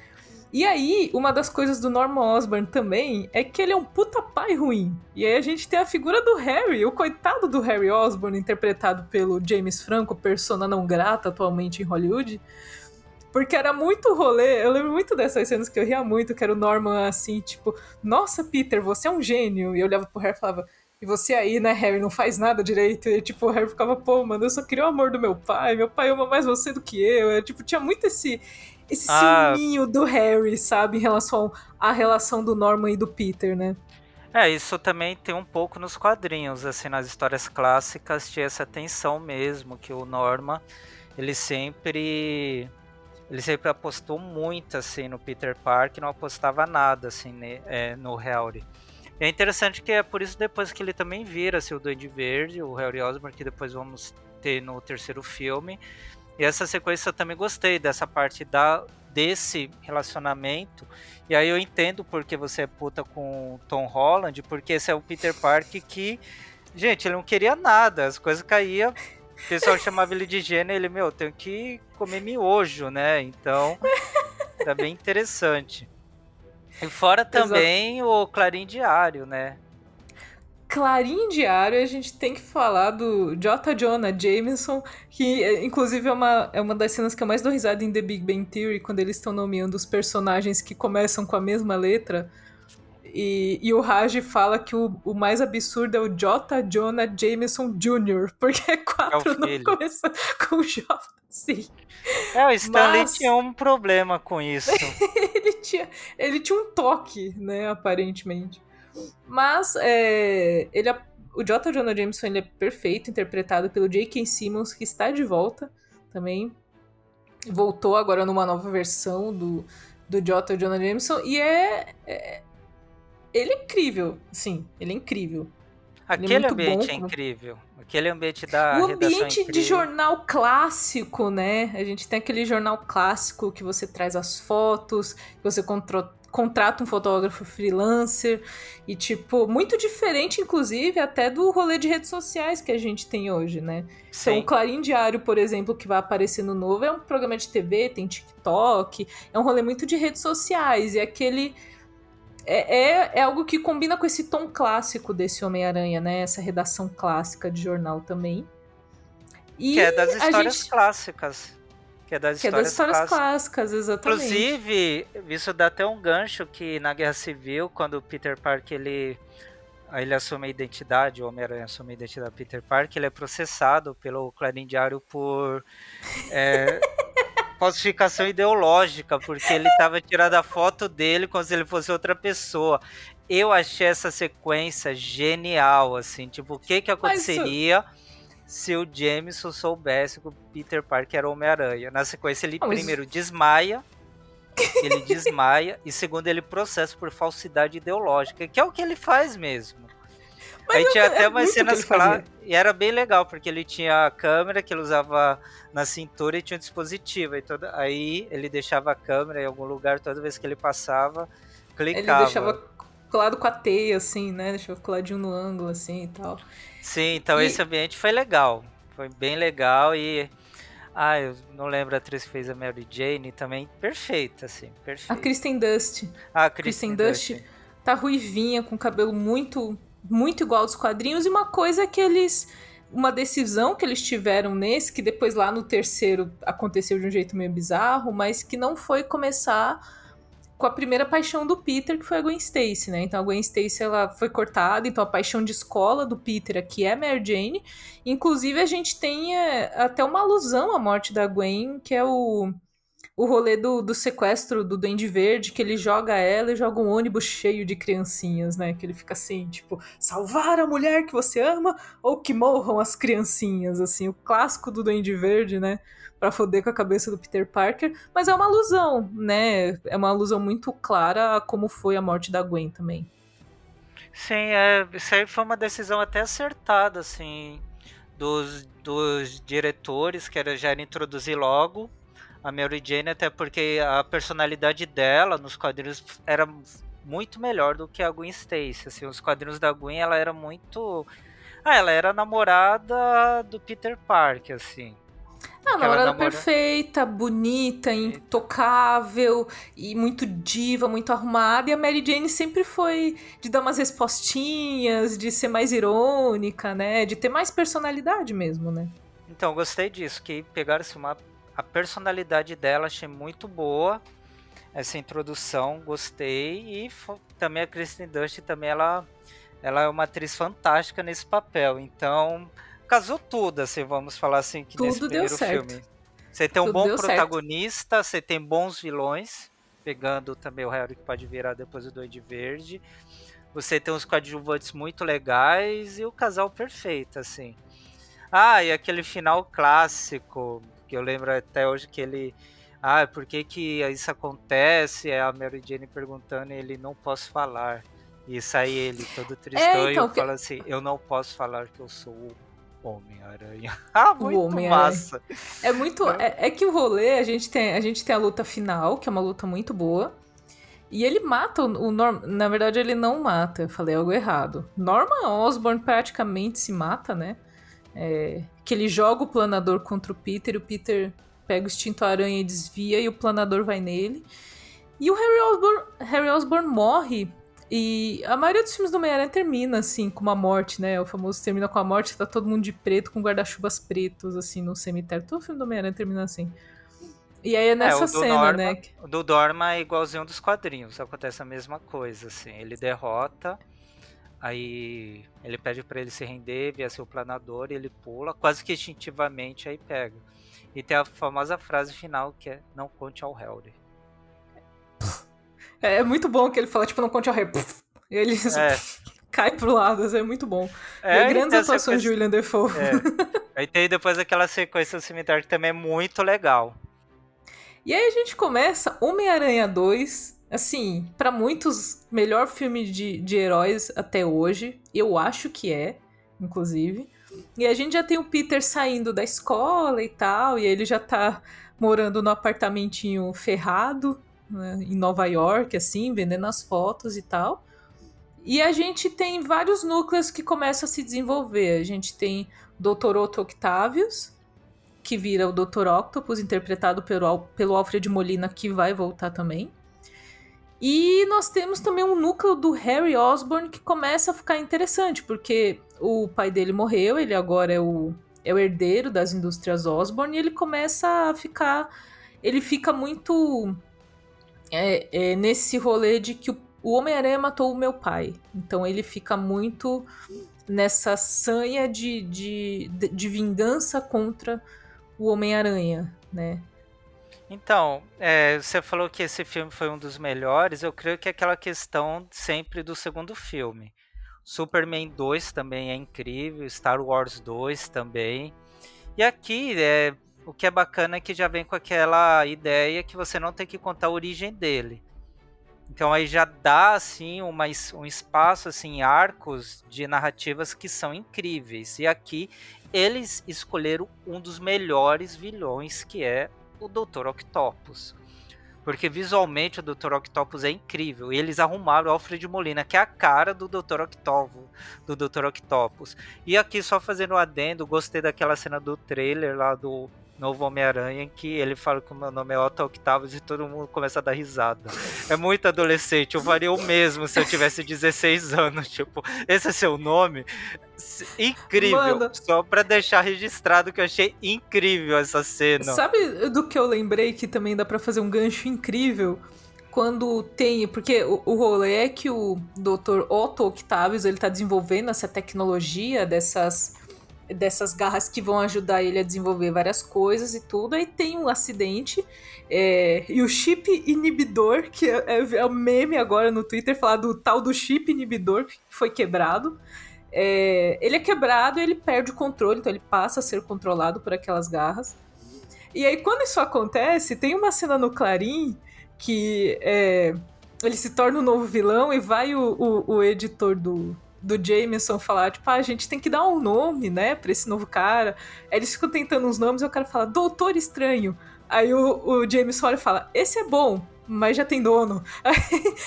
E aí, uma das coisas do Norman Osborn também é que ele é um puta pai ruim. E aí a gente tem a figura do Harry, o coitado do Harry Osborn, interpretado pelo James Franco, persona não grata atualmente em Hollywood. Porque era muito rolê. Eu lembro muito dessas cenas que eu ria muito, que era o Norman assim, tipo, nossa, Peter, você é um gênio. E eu olhava pro Harry e falava, e você aí, né, Harry, não faz nada direito. E tipo, o Harry ficava, pô, mano, eu só queria o amor do meu pai, meu pai ama mais você do que eu. É, tipo, tinha muito esse. Esse ah. ciúminho do Harry, sabe, em relação à relação do Norman e do Peter, né? É, isso também tem um pouco nos quadrinhos, assim, nas histórias clássicas tinha essa tensão mesmo, que o Norman, ele sempre ele sempre apostou muito assim no Peter Parker, não apostava nada assim né, é, no Harry. É interessante que é por isso depois que ele também vira assim, o Duende Verde, o Harry Osborn, que depois vamos ter no terceiro filme. E essa sequência eu também gostei dessa parte da desse relacionamento. E aí eu entendo porque você é puta com Tom Holland, porque esse é o Peter Parker que, gente, ele não queria nada, as coisas caíam o pessoal chamava ele de gênio, ele, meu, tenho que comer miojo, né? Então, tá bem interessante. E fora também Exato. o Clarim Diário, né? Clarim Diário, a gente tem que falar do J. Jonah Jameson, que inclusive é uma, é uma das cenas que eu mais dou risada em The Big Bang Theory, quando eles estão nomeando os personagens que começam com a mesma letra. E, e o Raj fala que o, o mais absurdo é o J. Jonah Jameson Jr., porque é quatro é não começa com J. Sim. É, o Stanley Mas... tinha um problema com isso. ele, tinha, ele tinha um toque, né, aparentemente. Mas é, ele, o J. Jonah Jameson ele é perfeito, interpretado pelo J.K. Simmons, que está de volta também. Voltou agora numa nova versão do, do J. Jonah Jameson. E é, é ele é incrível, sim, ele é incrível. Aquele é ambiente bom. é incrível. Aquele ambiente da O ambiente de jornal clássico, né? A gente tem aquele jornal clássico que você traz as fotos, que você contrata um fotógrafo freelancer e tipo, muito diferente inclusive até do rolê de redes sociais que a gente tem hoje, né? Sim. Então, o Clarim Diário, por exemplo, que vai aparecer no novo, é um programa de TV, tem TikTok, é um rolê muito de redes sociais e aquele é, é, é, algo que combina com esse tom clássico desse Homem-Aranha, né? Essa redação clássica de jornal também. E que é das histórias gente... clássicas. Que é das que histórias, é das histórias clássicas. clássicas, exatamente. Inclusive, isso dá até um gancho que na Guerra Civil, quando o Peter Parker ele, ele assume a identidade, o Homem-Aranha assume a identidade do Peter Parker, ele é processado pelo Clarim Diário por. É, falsificação ideológica, porque ele tava tirando a foto dele como se ele fosse outra pessoa. Eu achei essa sequência genial, assim, tipo, o que que aconteceria se o Jameson soubesse que o Peter Parker era Homem-Aranha? Na sequência, ele primeiro desmaia, ele desmaia, e segundo, ele processa por falsidade ideológica, que é o que ele faz mesmo. Mas Aí tinha até umas cenas claras. E era bem legal, porque ele tinha a câmera que ele usava na cintura e tinha um dispositivo. E toda, aí ele deixava a câmera em algum lugar toda vez que ele passava, clicava. Ele deixava colado com a teia, assim, né? Deixava coladinho no ângulo, assim e tal. Sim, então e... esse ambiente foi legal. Foi bem legal e. Ah, eu não lembro a atriz que fez a Mary Jane também. Perfeita, assim, perfeita. A Kristen Dust. Ah, a Kristen, Kristen Dust. Tá ruivinha, com cabelo muito, muito igual aos quadrinhos. E uma coisa que eles. Uma decisão que eles tiveram nesse, que depois lá no terceiro aconteceu de um jeito meio bizarro, mas que não foi começar com a primeira paixão do Peter, que foi a Gwen Stacy, né? Então a Gwen Stacy ela foi cortada, então a paixão de escola do Peter aqui é Mary Jane. Inclusive a gente tem é, até uma alusão à morte da Gwen, que é o o rolê do, do sequestro do Duende Verde, que ele joga ela e joga um ônibus cheio de criancinhas, né? Que ele fica assim, tipo, salvar a mulher que você ama ou que morram as criancinhas, assim, o clássico do Duende Verde, né? para foder com a cabeça do Peter Parker, mas é uma alusão, né? É uma alusão muito clara a como foi a morte da Gwen também. Sim, é, isso aí foi uma decisão até acertada, assim, dos, dos diretores, que era já era introduzir logo a Mary Jane, até porque a personalidade dela nos quadrinhos era muito melhor do que a Gwen Stacy. Assim, os quadrinhos da Gwen, ela era muito. Ah, ela era namorada do Peter Parker, assim. Ah, namorada namora... perfeita, bonita, intocável e muito diva, muito arrumada. E a Mary Jane sempre foi de dar umas respostinhas, de ser mais irônica, né? De ter mais personalidade mesmo, né? Então, gostei disso, que pegaram-se uma... a personalidade dela, achei muito boa. Essa introdução, gostei. E também a Kristen Dust, também ela, ela é uma atriz fantástica nesse papel. Então, casou tudo, assim, vamos falar assim, que tudo nesse primeiro certo. filme. Você tem um tudo bom protagonista, certo. você tem bons vilões, pegando também o Harry que pode virar depois do Duende Verde. Você tem uns coadjuvantes muito legais e o casal perfeito, assim. Ah, e aquele final clássico, que eu lembro até hoje que ele. Ah, por que, que isso acontece? É a Mary Jane perguntando e ele não posso falar. E sai ele todo tristão é, então, e fala assim: Eu não posso falar que eu sou o Homem-Aranha. ah, muito Homem massa. É muito. É, é, que o rolê, a gente, tem, a gente tem a luta final, que é uma luta muito boa. E ele mata o, o Norman. Na verdade, ele não mata. Eu falei algo errado. Norman Osborn praticamente se mata, né? É, que ele joga o planador contra o Peter, e o Peter pega o extinto aranha e desvia, e o planador vai nele. E o Harry Osborn, Harry Osborn morre e a maioria dos filmes do Homem-Aranha termina, assim, com uma morte, né? O famoso termina com a morte, tá todo mundo de preto, com guarda-chuvas pretos, assim, no cemitério. Todo filme do Homem-Aranha termina assim. E aí é nessa é, cena, Norma, né? O do Dorma é igualzinho dos quadrinhos, acontece a mesma coisa, assim. Ele derrota, aí ele pede para ele se render, via seu planador, e ele pula, quase que instintivamente, aí pega. E tem a famosa frase final que é: Não conte ao Helder. É, é, muito bom que ele fala, tipo, não conte ao rei. E ele é. cai pro lado, assim, é muito bom. É, e grandes atuações de William Defoe. É. Aí tem depois aquela sequência do cemitério que também é muito legal. E aí a gente começa Homem-Aranha 2, assim, para muitos, melhor filme de, de heróis até hoje. Eu acho que é, inclusive. E a gente já tem o Peter saindo da escola e tal, e ele já tá morando no apartamentinho ferrado, né, em Nova York, assim, vendendo as fotos e tal. E a gente tem vários núcleos que começam a se desenvolver. A gente tem Dr. Otto Octavius, que vira o Dr. Octopus, interpretado pelo, pelo Alfred Molina, que vai voltar também. E nós temos também um núcleo do Harry Osborn que começa a ficar interessante, porque o pai dele morreu, ele agora é o, é o herdeiro das indústrias Osborn, e ele começa a ficar. Ele fica muito é, é nesse rolê de que o, o Homem-Aranha matou o meu pai. Então ele fica muito nessa sanha de, de, de vingança contra o Homem-Aranha, né? Então, é, você falou que esse filme foi um dos melhores. Eu creio que é aquela questão sempre do segundo filme. Superman 2 também é incrível, Star Wars 2 também. E aqui, é, o que é bacana é que já vem com aquela ideia que você não tem que contar a origem dele. Então aí já dá assim uma, um espaço assim arcos de narrativas que são incríveis. E aqui eles escolheram um dos melhores vilões que é o Dr. Octopus. Porque visualmente o Dr. Octopus é incrível. E eles arrumaram o Alfred Molina, que é a cara do Dr. Octopus, do Dr. Octopus. E aqui só fazendo um adendo, gostei daquela cena do trailer lá do novo Homem-Aranha, em que ele fala que o meu nome é Otto Octavius e todo mundo começa a dar risada. É muito adolescente, eu faria o mesmo se eu tivesse 16 anos, tipo, esse é seu nome? Incrível, Mano. só pra deixar registrado que eu achei incrível essa cena. Sabe do que eu lembrei que também dá para fazer um gancho incrível? Quando tem, porque o, o rolê é que o Dr. Otto Octavius, ele tá desenvolvendo essa tecnologia dessas dessas garras que vão ajudar ele a desenvolver várias coisas e tudo. Aí tem um acidente é, e o chip inibidor, que é, é, é o meme agora no Twitter, falar do tal do chip inibidor que foi quebrado. É, ele é quebrado ele perde o controle, então ele passa a ser controlado por aquelas garras. E aí, quando isso acontece, tem uma cena no Clarim que é, ele se torna um novo vilão e vai o, o, o editor do, do Jameson falar, tipo, ah, a gente tem que dar um nome, né, pra esse novo cara. Aí eles ficam tentando uns nomes e o cara fala, Doutor Estranho. Aí o, o Jameson olha e fala, esse é bom, mas já tem dono. Aí,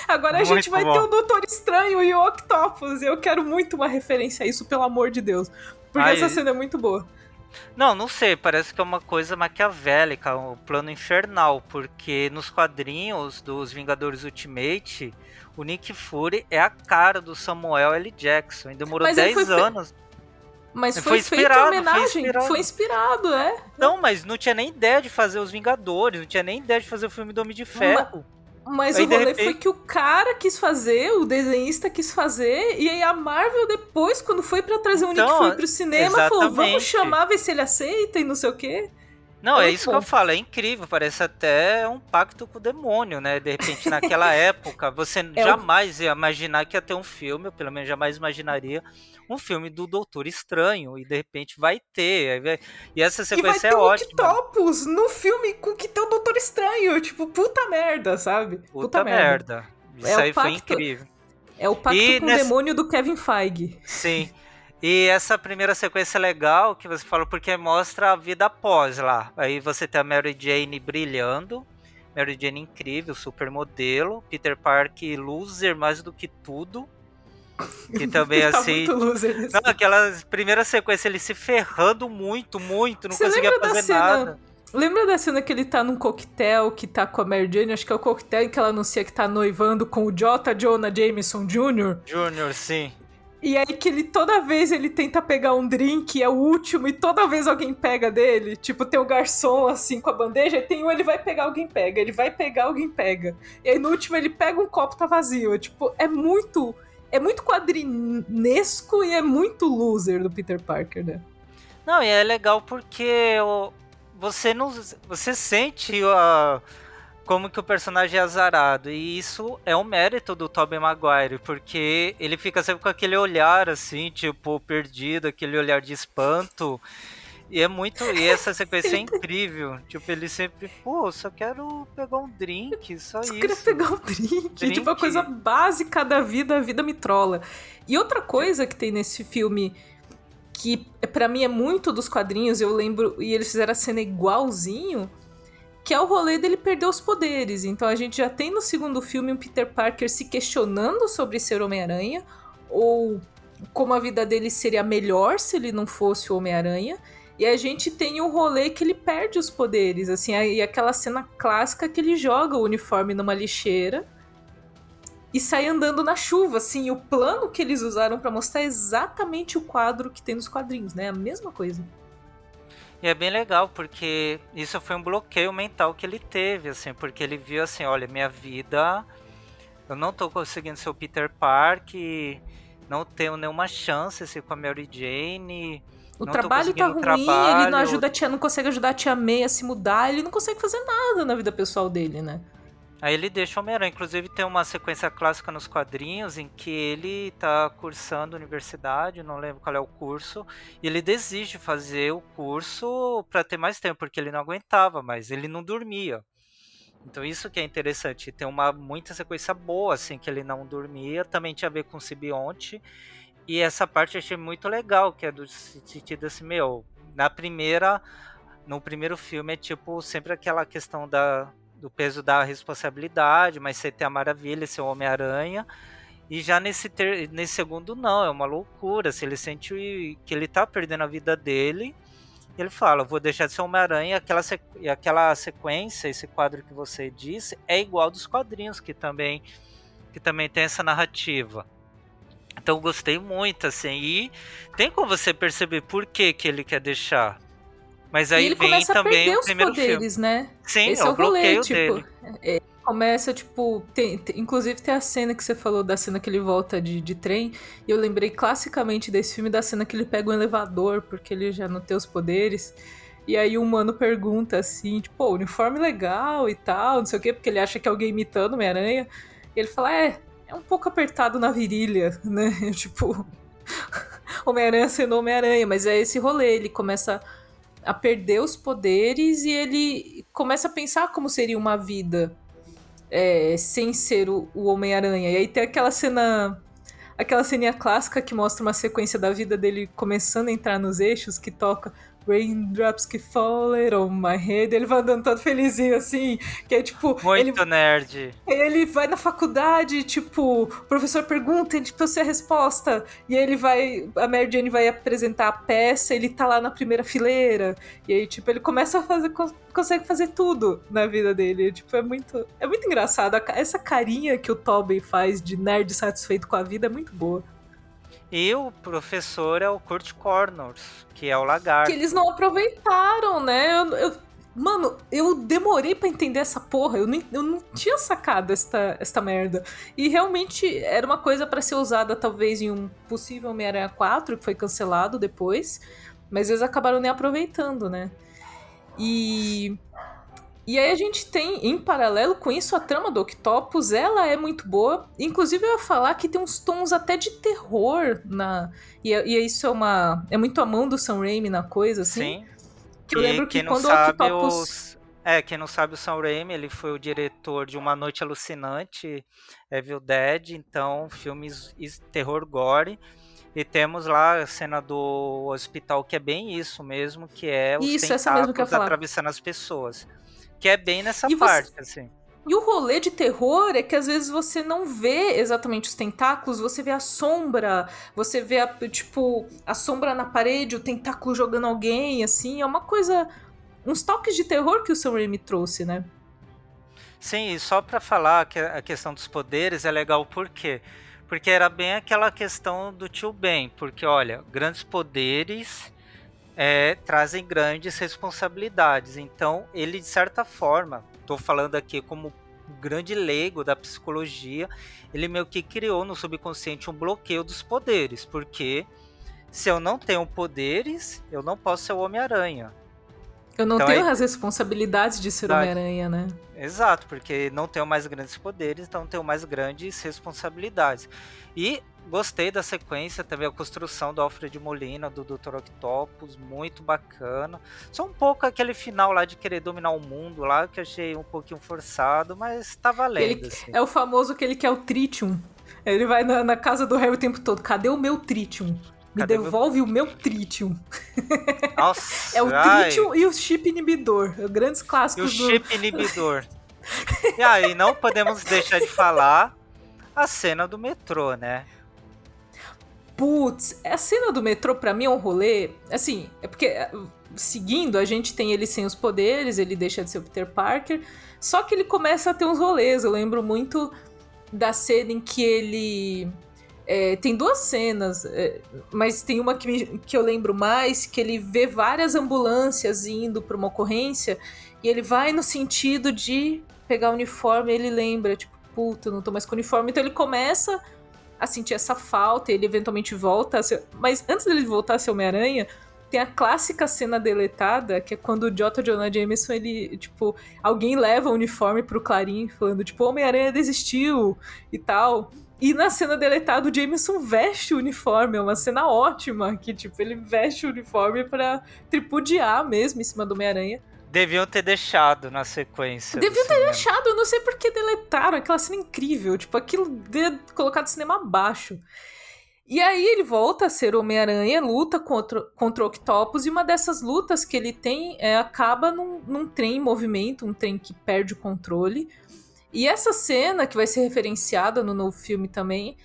agora muito a gente vai bom. ter o Doutor Estranho e o Octopus. Eu quero muito uma referência a isso, pelo amor de Deus. Porque essa cena é muito boa. Não, não sei, parece que é uma coisa maquiavélica, um plano infernal, porque nos quadrinhos dos Vingadores Ultimate, o Nick Fury é a cara do Samuel L. Jackson. E demorou 10 anos. Mas foi, foi feito homenagem, foi inspirado. foi inspirado, é. Não, mas não tinha nem ideia de fazer os Vingadores, não tinha nem ideia de fazer o filme do Homem de Ferro. Mas, mas aí, o rolê repente... foi que o cara quis fazer, o desenhista quis fazer, e aí a Marvel depois, quando foi para trazer o Nick então, Fury pro cinema, exatamente. falou, vamos chamar, ver se ele aceita e não sei o quê. Não, é, é isso bom. que eu falo, é incrível, parece até um pacto com o demônio, né? De repente, naquela época, você é jamais o... ia imaginar que ia ter um filme, ou pelo menos jamais imaginaria, um filme do Doutor Estranho, e de repente vai ter. E essa sequência e vai é ter é ótima. Octopus no filme com que tem o Doutor Estranho, tipo, puta merda, sabe? Puta, puta merda. merda. Isso é aí pacto... foi incrível. É o pacto e com nessa... o demônio do Kevin Feige. Sim. E essa primeira sequência é legal que você falou porque mostra a vida após lá. Aí você tem a Mary Jane brilhando, Mary Jane incrível, supermodelo, Peter Parker loser mais do que tudo. Que também tá assim. Não, aquela primeira sequência ele se ferrando muito, muito, não você conseguia fazer nada. Lembra da cena que ele tá num coquetel que tá com a Mary Jane? Acho que é o coquetel que ela anuncia que tá noivando com o J. Jonah Jameson Jr. Jr., sim. E aí que ele toda vez ele tenta pegar um drink, é o último, e toda vez alguém pega dele. Tipo, tem o garçom assim com a bandeja, e tem um ele vai pegar, alguém pega, ele vai pegar, alguém pega. E aí no último ele pega um copo, tá vazio. Tipo, é muito. É muito quadrinesco e é muito loser do Peter Parker, né? Não, e é legal porque você não. Você sente a. Uh como que o personagem é azarado. E isso é um mérito do Tobey Maguire, porque ele fica sempre com aquele olhar assim, tipo, perdido, aquele olhar de espanto. E é muito. E essa sequência é incrível. Tipo, ele sempre, pô, só quero pegar um drink, só, só isso. queria pegar um drink. drink. Tipo, a coisa básica da vida, a vida me trola. E outra coisa que tem nesse filme que para mim é muito dos quadrinhos, eu lembro, e eles fizeram a cena igualzinho, que é o rolê dele perder os poderes. Então a gente já tem no segundo filme um Peter Parker se questionando sobre ser Homem-Aranha, ou como a vida dele seria melhor se ele não fosse o Homem-Aranha. E a gente tem o rolê que ele perde os poderes, assim, e aquela cena clássica que ele joga o uniforme numa lixeira e sai andando na chuva, assim, o plano que eles usaram para mostrar é exatamente o quadro que tem nos quadrinhos, né? A mesma coisa. E é bem legal, porque isso foi um bloqueio mental que ele teve, assim, porque ele viu assim, olha, minha vida, eu não tô conseguindo ser o Peter Parker, não tenho nenhuma chance assim, com a Mary Jane. O trabalho tá ruim, trabalho. ele não ajuda a tia, não consegue ajudar a tia May a se mudar, ele não consegue fazer nada na vida pessoal dele, né? Aí ele deixa o Homem-Aranha. Inclusive tem uma sequência clássica nos quadrinhos em que ele tá cursando universidade, não lembro qual é o curso, e ele desiste de fazer o curso para ter mais tempo, porque ele não aguentava mais, ele não dormia. Então isso que é interessante, tem uma muita sequência boa, assim, que ele não dormia, também tinha a ver com o simbionte. E essa parte eu achei muito legal, que é do sentido assim, meu, na primeira, no primeiro filme é tipo sempre aquela questão da, do peso da responsabilidade, mas você tem a maravilha, ser o Homem-Aranha. E já nesse, ter, nesse segundo, não, é uma loucura. Se ele sente que ele tá perdendo a vida dele, ele fala: vou deixar de ser Homem-Aranha. Aquela, sequ... aquela sequência, esse quadro que você disse, é igual dos quadrinhos, que também, que também tem essa narrativa. Então gostei muito, assim. E tem como você perceber por que, que ele quer deixar. Mas aí vem também o primeiro poderes, filme. né? Sim, Esse é o bloqueio rolê, tipo, dele. É, começa, tipo. Tem, tem, inclusive tem a cena que você falou da cena que ele volta de, de trem. E eu lembrei classicamente desse filme da cena que ele pega um elevador, porque ele já não tem os poderes. E aí o humano pergunta assim, tipo, uniforme legal e tal, não sei o quê, porque ele acha que é alguém imitando Homem-Aranha. E ele fala, é, é um pouco apertado na virilha, né? tipo, Homem-Aranha sendo Homem-Aranha, mas é esse rolê, ele começa a perder os poderes e ele começa a pensar como seria uma vida é, sem ser o, o Homem-Aranha. E aí tem aquela cena. Aquela ceninha clássica que mostra uma sequência da vida dele começando a entrar nos eixos, que toca Raindrops que fallen on my head. Ele vai andando todo felizinho assim. Que é tipo. Muito ele, nerd. Ele vai na faculdade, tipo, o professor pergunta, ele, tipo, eu sei a resposta. E aí ele vai. A Mary Jane vai apresentar a peça, ele tá lá na primeira fileira. E aí, tipo, ele começa a fazer. consegue fazer tudo na vida dele. Tipo, é muito. É muito engraçado. Essa carinha que o Tobey faz de nerd satisfeito com a vida é muito boa. E o professor é o Kurt Connors, que é o lagarto. Que eles não aproveitaram, né? Eu, eu, mano, eu demorei para entender essa porra. Eu, eu não tinha sacado esta, esta merda. E realmente era uma coisa para ser usada, talvez, em um possível Homem-Aranha 4, que foi cancelado depois. Mas eles acabaram nem aproveitando, né? E e aí a gente tem, em paralelo com isso, a trama do Octopus, ela é muito boa. Inclusive eu ia falar que tem uns tons até de terror na... E, e isso é uma... É muito a mão do Sam Raimi na coisa, assim. Sim. Que eu lembro que quando o Octopus... Os... É, quem não sabe, o Sam Raimi, ele foi o diretor de Uma Noite Alucinante, Evil Dead, então filmes terror gore. E temos lá a cena do hospital, que é bem isso mesmo, que é os isso, tentáculos atravessando as pessoas. Que é bem nessa e parte, você... assim. E o rolê de terror é que às vezes você não vê exatamente os tentáculos, você vê a sombra, você vê, a, tipo, a sombra na parede, o tentáculo jogando alguém, assim. É uma coisa. Uns toques de terror que o Sam Raimi trouxe, né? Sim, e só para falar que a questão dos poderes é legal por quê? Porque era bem aquela questão do tio Ben, porque olha, grandes poderes é, trazem grandes responsabilidades. Então, ele, de certa forma, estou falando aqui como grande leigo da psicologia, ele meio que criou no subconsciente um bloqueio dos poderes, porque se eu não tenho poderes, eu não posso ser o Homem-Aranha. Eu não então, tenho é... as responsabilidades de ser Homem-Aranha, né? Exato, porque não tenho mais grandes poderes, então tenho mais grandes responsabilidades. E gostei da sequência também, a construção do Alfred Molina, do Dr. Octopus, muito bacana. Só um pouco aquele final lá de querer dominar o mundo lá, que achei um pouquinho forçado, mas tá valendo. Ele, assim. É o famoso que ele quer o Tritium. Ele vai na, na casa do Harry o tempo todo, cadê o meu Tritium? Me Cadê devolve meu... o meu tritium. Nossa, é o tritium e o chip inibidor. Grandes clássicos e o do... chip inibidor. e aí, não podemos deixar de falar a cena do metrô, né? Putz, a cena do metrô pra mim é um rolê. Assim, é porque seguindo, a gente tem ele sem os poderes, ele deixa de ser o Peter Parker. Só que ele começa a ter uns rolês. Eu lembro muito da cena em que ele é, tem duas cenas, é, mas tem uma que, me, que eu lembro mais, que ele vê várias ambulâncias indo para uma ocorrência e ele vai no sentido de pegar o uniforme e ele lembra, tipo, puta, não tô mais com uniforme. Então ele começa a sentir essa falta ele eventualmente volta a ser... Mas antes dele voltar a ser Homem-Aranha, tem a clássica cena deletada, que é quando o J. Jonah Jameson, ele, tipo, alguém leva o uniforme pro Clarim, falando, tipo, Homem-Aranha desistiu e tal. E na cena deletada, o Jameson veste o uniforme. É uma cena ótima. Que, tipo, ele veste o uniforme para tripudiar mesmo em cima do Homem-Aranha. Deviam ter deixado na sequência. Deviam ter cinema. deixado, eu não sei por que deletaram aquela cena incrível. Tipo, aquilo de colocado cinema abaixo. E aí ele volta a ser Homem-Aranha, luta contra, contra o Octopus, e uma dessas lutas que ele tem é, acaba num, num trem em movimento, um trem que perde o controle. E essa cena, que vai ser referenciada no novo filme também,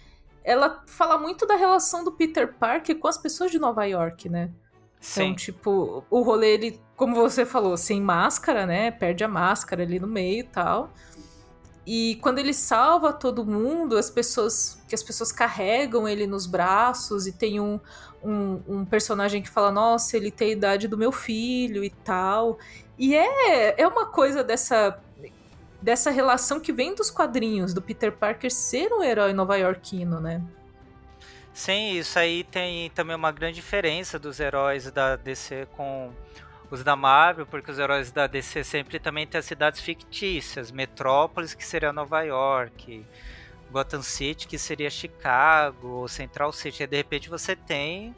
ela fala muito da relação do Peter Parker com as pessoas de Nova York, né? Sim. Então, tipo, o rolê, ele, como você falou, sem máscara, né? Perde a máscara ali no meio e tal. E quando ele salva todo mundo, as pessoas que as pessoas carregam ele nos braços e tem um, um, um, personagem que fala, nossa, ele tem a idade do meu filho e tal. E é, é uma coisa dessa dessa relação que vem dos quadrinhos, do Peter Parker ser um herói nova-iorquino, né? Sim, isso aí tem também uma grande diferença dos heróis da DC com os da Marvel, porque os heróis da DC sempre também têm as cidades fictícias, Metrópolis, que seria Nova York, Gotham City, que seria Chicago, Central City, e de repente você tem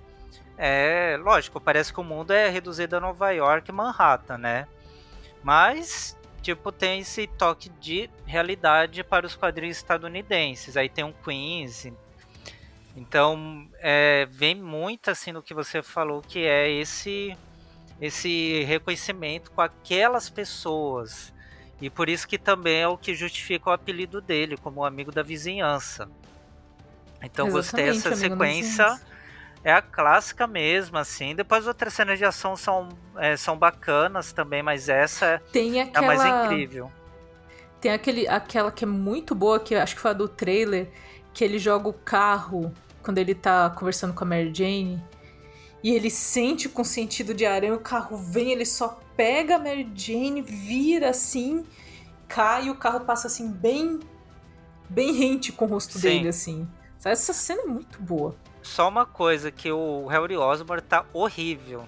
é, lógico, parece que o mundo é reduzido a Nova York e Manhattan, né? Mas tipo, tem esse toque de realidade para os quadrinhos estadunidenses. Aí tem um Queens. Então, é, vem muito assim no que você falou, que é esse esse reconhecimento com aquelas pessoas. E por isso que também é o que justifica o apelido dele, como amigo da vizinhança. Então Exatamente, gostei dessa sequência é a clássica mesmo, assim. Depois outras cenas de ação são, é, são bacanas também, mas essa Tem aquela... é a mais incrível. Tem aquele, aquela que é muito boa, que acho que foi a do trailer, que ele joga o carro quando ele tá conversando com a Mary Jane. E ele sente com sentido de aranha, o carro vem, ele só pega a Mary Jane, vira assim, cai e o carro passa assim, bem. bem rente com o rosto Sim. dele, assim. Essa cena é muito boa. Só uma coisa, que o Harry Osborn tá horrível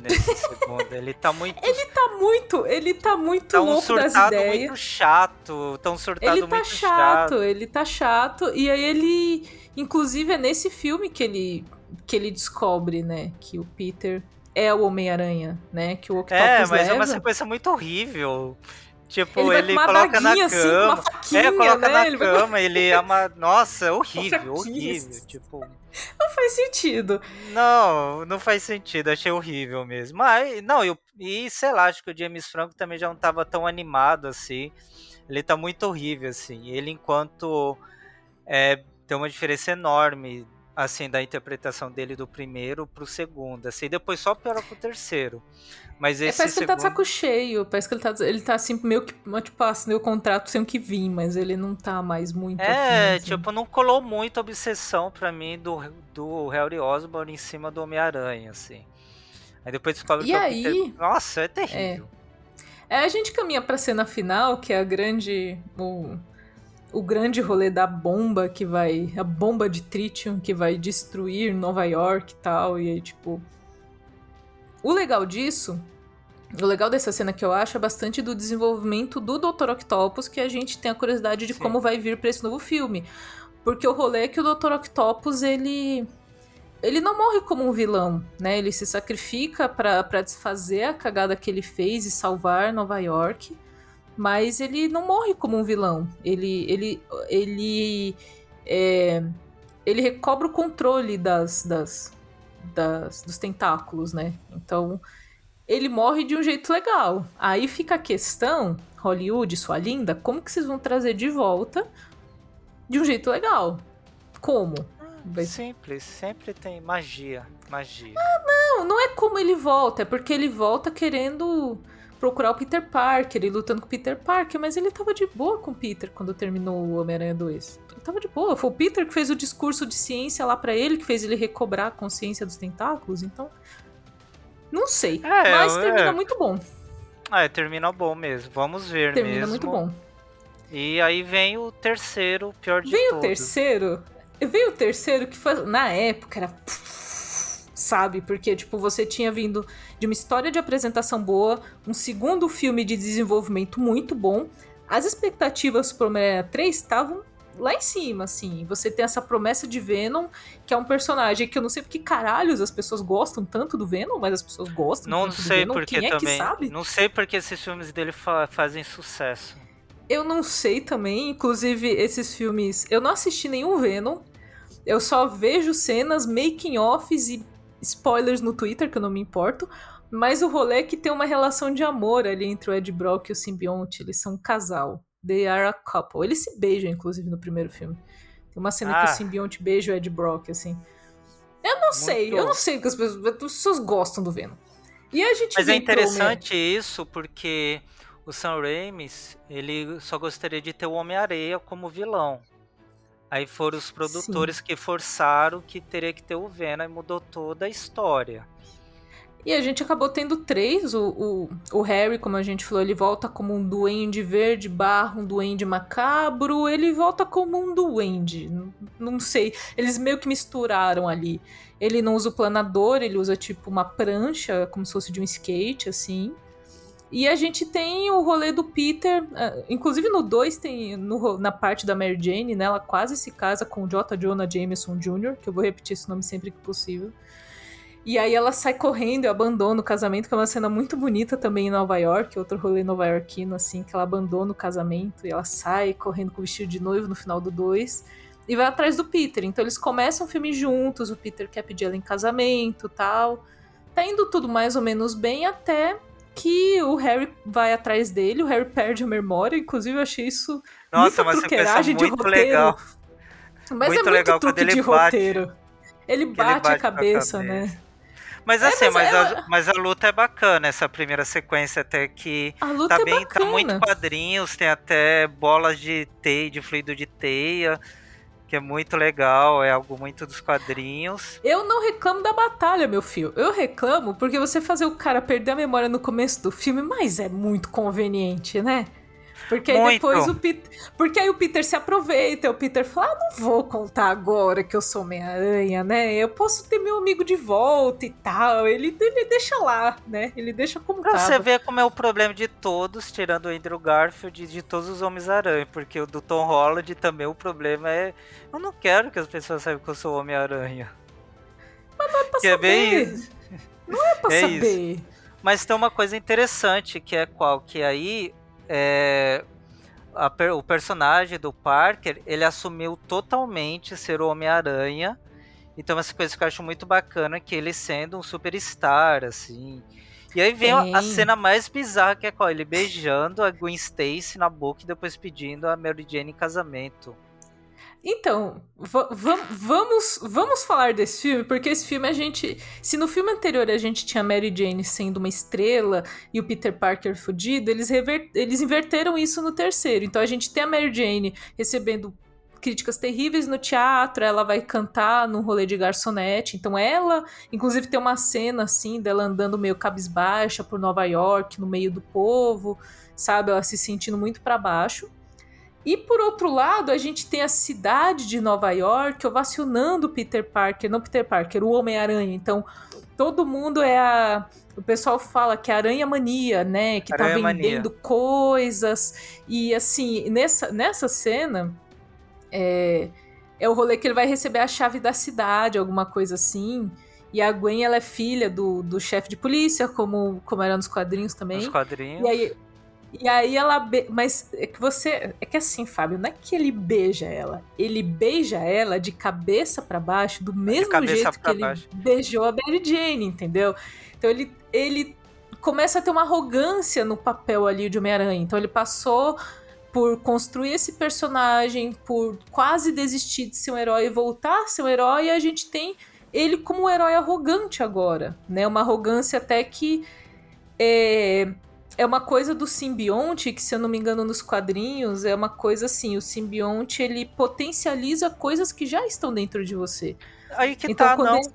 nesse segundo. Ele tá muito. Ele tá muito, ele tá muito tá um louco das ideias. muito chato. Tão surtado ele tá muito chato, chato. Ele tá chato. E aí ele. Inclusive, é nesse filme que ele, que ele descobre, né? Que o Peter é o Homem-Aranha, né? Que o Octopus É, mas leva. é uma sequência muito horrível. Tipo, ele, ele coloca na assim, cama. Faquinha, é, coloca né? na ele cama, ele ama. Nossa, é horrível, horrível. Tipo. Não faz sentido. Não, não faz sentido. Achei horrível mesmo. Mas, não, eu, e sei lá, acho que o James Franco também já não tava tão animado assim. Ele tá muito horrível, assim. Ele, enquanto. É, tem uma diferença enorme assim, da interpretação dele do primeiro pro segundo, assim, depois só piora pro terceiro. Mas é, esse é, parece segundo... que ele tá de saco cheio, parece que ele tá, ele tá assim, meio que, tipo, assinei o contrato sem o que vir, mas ele não tá mais muito É, afim, assim. tipo, não colou muita obsessão para mim do, do Harry Osborn em cima do Homem-Aranha, assim. Aí depois descobre e que aí, Peter... Nossa, é terrível. É. é. a gente caminha pra cena final, que é a grande... O o grande rolê da bomba que vai. A bomba de tritium que vai destruir Nova York e tal. E aí, tipo. O legal disso. O legal dessa cena que eu acho é bastante do desenvolvimento do Dr. Octopus, que a gente tem a curiosidade de Sim. como vai vir para esse novo filme. Porque o rolê é que o Dr. Octopus, ele. Ele não morre como um vilão, né? Ele se sacrifica para desfazer a cagada que ele fez e salvar Nova York mas ele não morre como um vilão. Ele, ele, ele, é, ele recobra o controle das, das, das, dos tentáculos, né? Então ele morre de um jeito legal. Aí fica a questão, Hollywood, sua linda, como que vocês vão trazer de volta de um jeito legal? Como? Vai... Simples, sempre tem magia, magia. Ah, não, não é como ele volta, é porque ele volta querendo procurar o Peter Parker e lutando com o Peter Parker, mas ele tava de boa com o Peter quando terminou o Homem-Aranha 2. Ele tava de boa. Foi o Peter que fez o discurso de ciência lá para ele, que fez ele recobrar a consciência dos tentáculos, então. Não sei. É, mas é... termina muito bom. É, termina bom mesmo. Vamos ver termina mesmo. Termina muito bom. E aí vem o terceiro, pior de vem todos. Vem o terceiro. Vem o terceiro que foi, na época era sabe? Porque, tipo, você tinha vindo de uma história de apresentação boa, um segundo filme de desenvolvimento muito bom. As expectativas pro Homem-Aranha 3 estavam lá em cima, assim. Você tem essa promessa de Venom, que é um personagem que eu não sei porque caralhos as pessoas gostam tanto do Venom, mas as pessoas gostam não tanto sei do Venom. porque Quem é também. que sabe? Não sei porque esses filmes dele fa fazem sucesso. Eu não sei também, inclusive esses filmes. Eu não assisti nenhum Venom. Eu só vejo cenas, making offs e spoilers no Twitter, que eu não me importo. Mas o rolê é que tem uma relação de amor ali entre o Ed Brock e o simbionte. Eles são um casal. They are a couple. Eles se beijam, inclusive, no primeiro filme. Tem uma cena Ah. que o simbionte beija o Ed Brock, assim. Eu não sei, eu não sei porque as pessoas, as pessoas gostam do Venom. E a gente Mas é interessante isso porque o Sam Raimi, ele só gostaria de ter o Homem-Areia como vilão. Aí foram os produtores que forçaram que teria que ter o Venom e mudou toda a história. E a gente acabou tendo três. O, o, o Harry, como a gente falou, ele volta como um duende verde barra um duende macabro. Ele volta como um duende. Não, não sei. Eles meio que misturaram ali. Ele não usa o planador, ele usa tipo uma prancha, como se fosse de um skate, assim. E a gente tem o rolê do Peter. ah, inclusive no 2 tem. no na parte da Mary Jane, né? Ela quase se casa com o J. Jonah Jameson Jr., que eu vou repetir esse nome sempre que possível. E aí ela sai correndo e abandona o casamento, que é uma cena muito bonita também em Nova York, outro rolê nova iorquino, assim, que ela abandona o casamento e ela sai correndo com o vestido de noivo no final do 2 e vai atrás do Peter. Então eles começam o filme juntos, o Peter quer pedir ela em casamento tal. Tá indo tudo mais ou menos bem até que o Harry vai atrás dele, o Harry perde a memória, inclusive eu achei isso Nossa, muita truqueiragem de roteiro. legal. Mas Muito é muito legal truque ele de bate. roteiro. Ele bate, bate a cabeça, cabeça. né? Mas É, assim, mas mas, ela- a, mas a luta é bacana, essa primeira sequência até que A luta tá é bem, bacana. tá muito quadrinhos, tem até bolas de teia, de fluido de teia, que é muito legal, é algo muito dos quadrinhos. Eu não reclamo da batalha, meu filho. Eu reclamo porque você fazer o cara perder a memória no começo do filme, mas é muito conveniente, né? Porque aí Muito. depois o Peter. Porque aí o Peter se aproveita, o Peter fala: ah, não vou contar agora que eu sou Homem-Aranha, né? Eu posso ter meu amigo de volta e tal. Ele, ele deixa lá, né? Ele deixa como Pra tava. você ver como é o problema de todos, tirando o Andrew Garfield e de todos os Homens-Aranha, porque o do Tom Holland também o problema é. Eu não quero que as pessoas saibam que eu sou Homem-Aranha. Pra Que é bem saber. isso. Não é pra É saber. Mas tem uma coisa interessante que é qual? Que aí é, a o personagem do Parker ele assumiu totalmente ser o Homem-Aranha. Então essa coisa que eu acho muito bacana que ele sendo um superstar, assim. E aí vem a- a cena mais bizarra que é qual? Ele beijando a Gwen Stacy na boca e depois pedindo a Mary Jane em casamento. Então, va- va- vamos, vamos falar desse filme, porque esse filme a gente. Se no filme anterior a gente tinha Mary Jane sendo uma estrela e o Peter Parker fudido, eles, eles inverteram isso no terceiro. Então a gente tem a Mary Jane recebendo críticas terríveis no teatro, ela vai cantar num rolê de garçonete. Então ela, inclusive, tem uma cena assim dela andando meio cabisbaixa por Nova York, no meio do povo, sabe? Ela se sentindo muito pra baixo. E por outro lado, a gente tem a cidade de Nova York ovacionando o Peter Parker, não Peter Parker, o Homem-Aranha. Então, todo mundo é a. O pessoal fala que é aranha mania, né? Que tá Aranha mania. vendendo coisas. E assim, nessa, nessa cena, é, é o rolê que ele vai receber a chave da cidade, alguma coisa assim. E a Gwen, ela é filha do, do chefe de polícia, como, como era nos quadrinhos também. Nos quadrinhos. E aí, e aí ela. Be... Mas é que você. É que assim, Fábio, não é que ele beija ela. Ele beija ela de cabeça pra baixo, do mesmo jeito que pra ele baixo. beijou a Mary Jane, entendeu? Então ele, ele começa a ter uma arrogância no papel ali de Homem-Aranha. Então ele passou por construir esse personagem, por quase desistir de ser um herói e voltar a ser um herói, e a gente tem ele como um herói arrogante agora, né? Uma arrogância até que é, é uma coisa do simbionte, que se eu não me engano nos quadrinhos, é uma coisa assim, o simbionte ele potencializa coisas que já estão dentro de você. Aí que Então, tá, não. esse-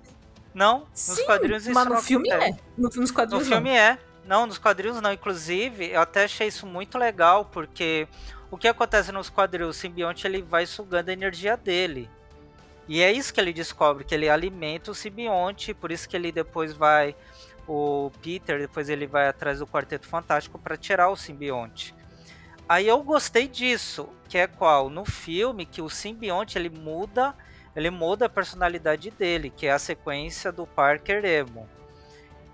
Não, nos Sim, quadrinhos isso mas no não filme acontece. é. No, nos No quadrinhos filme é. Não, nos quadrinhos não. Inclusive, eu até achei isso muito legal, porque o que acontece nos quadrinhos, o simbionte ele vai sugando a energia dele. E é isso que ele descobre, que ele alimenta o simbionte, por isso que ele depois vai. O Peter, depois ele vai atrás do Quarteto Fantástico para tirar o simbionte. aí eu gostei disso, que é qual? No filme, que o simbionte ele muda, ele muda a personalidade dele, que é a sequência do Parker Emo.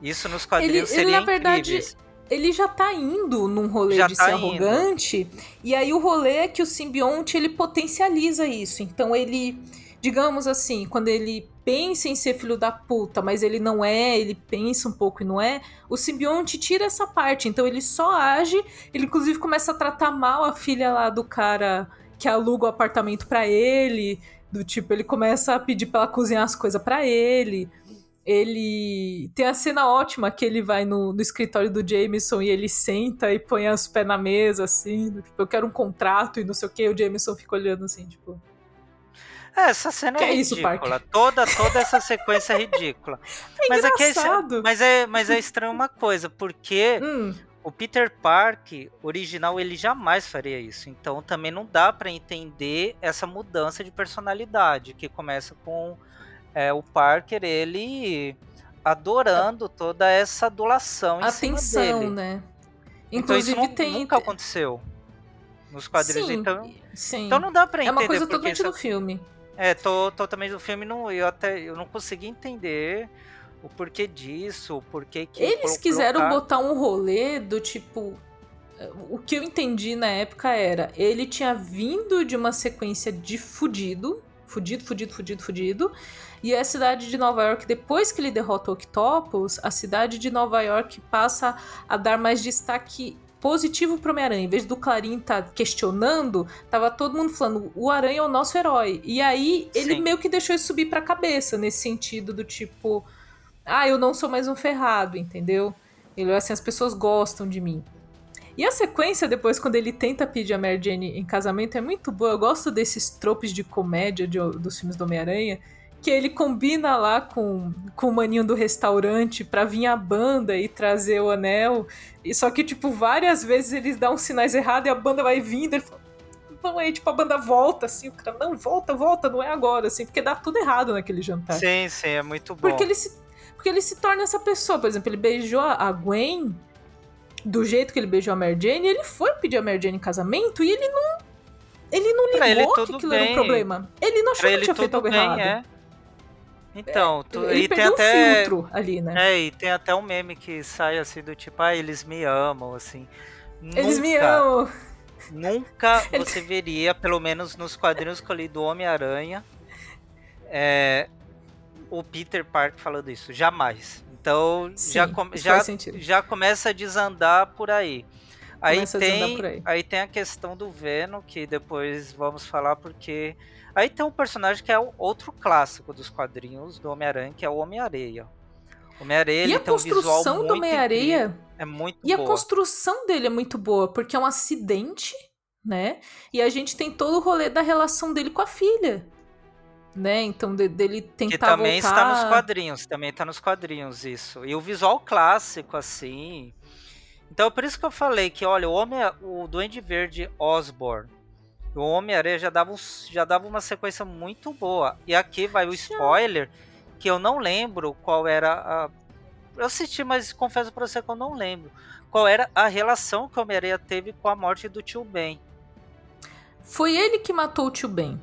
Isso nos quadrinhos ele, seria ele, na verdade, incríveis. ele já tá indo num rolê Já de tá ser indo. arrogante, e aí o rolê é que o simbionte ele potencializa isso. Então ele, digamos assim, quando ele pensa em ser filho da puta, mas ele não é, ele pensa um pouco e não é, o simbionte tira essa parte. Então ele só age, ele inclusive começa a tratar mal a filha lá do cara que aluga o apartamento pra ele, do tipo, ele começa a pedir pra ela cozinhar as coisas pra ele. Ele tem a cena ótima que ele vai no, no escritório do Jameson e ele senta e põe os pés na mesa, assim, tipo, eu quero um contrato e não sei o que, o Jameson fica olhando assim, tipo. É, essa cena Que é é isso, ridícula. toda, toda essa sequência é ridícula. É mas, é que é, mas, é, mas é estranho uma coisa, porque Hum, o Peter Park original ele jamais faria isso. Então também não dá pra entender essa mudança de personalidade que começa com é, o Parker ele adorando toda essa adulação em cima atenção, né? Então isso Inclusive tem. nunca aconteceu nos quadrinhos. Sim, então, sim. então não dá pra é entender uma coisa totalmente isso- do filme. É, tô, totalmente do filme, não, eu até eu não consegui entender o porquê disso, o porquê que. Eles quiseram colocar- botar um rolê do tipo. O que eu entendi na época era: ele tinha vindo de uma sequência de fudido, fudido, fudido, fudido, fudido. E a cidade de Nova York, depois que ele derrota o Octopus, a cidade de Nova York passa a dar mais destaque positivo pro Homem-Aranha. Em vez do Clarim tá questionando, tava todo mundo falando: o Aranha é o nosso herói. E aí ele Sim. meio que deixou isso subir pra cabeça, nesse sentido do tipo ah, eu não sou mais um ferrado, entendeu? Ele assim, as pessoas gostam de mim. E a sequência depois, quando ele tenta pedir a Mary Jane em casamento, é muito boa. Eu gosto desses tropes de comédia de- dos filmes do Homem-Aranha, que ele combina lá com, com o maninho do restaurante pra vir a banda e trazer o anel. E só que, tipo, várias vezes eles dão sinais errados e a banda vai vindo, ele fala, não, aí, tipo, a banda volta, assim, o cara, não, volta, volta, não é agora, assim, porque dá tudo errado naquele jantar. Sim, sim, é muito bom. Porque ele se, porque ele se torna essa pessoa. Por exemplo, ele beijou a Gwen do jeito que ele beijou a Mary Jane, ele foi pedir a Mary Jane em casamento e ele não. Ele não Pra ele ligou tudo que aquilo era um bem. problema. Ele não achou Pra que ele tinha feito algo bem, errado. é. Então, tu, Ele e tem o até. filtro ali, né? É, e tem até um meme que sai assim do tipo, ah, eles me amam, assim. Eles me Nunca, amam. Nunca você veria, pelo menos nos quadrinhos que eu li do Homem-Aranha, é, o Peter Parker falando isso. Jamais. Então Sim, já, já, já começa a desandar por aí. Aí Começa tem, por aí. aí tem a questão do Venom, que depois vamos falar, porque. Aí tem um personagem que é o outro clássico dos quadrinhos do Homem-Aranha, que é o Homem-Areia. O Homem-Areia E a um construção do Homem-Areia. É muito E a boa. construção dele é muito boa, porque é um acidente, né? E a gente tem todo o rolê da relação dele com a filha. Né? Então, de- dele tentar Que também voltar... está nos quadrinhos, também está nos quadrinhos isso. E o visual clássico, assim. Então é por isso que eu falei que, olha, o Homem, o Duende Verde Osborn, o Homem-Aranha já dava, já dava uma sequência muito boa. E aqui vai o spoiler, que eu não lembro qual era a. Eu assisti, mas confesso pra você que eu não lembro. Qual era a relação que o Homem-Aranha teve com a morte do tio Ben. Foi ele que matou o tio Ben.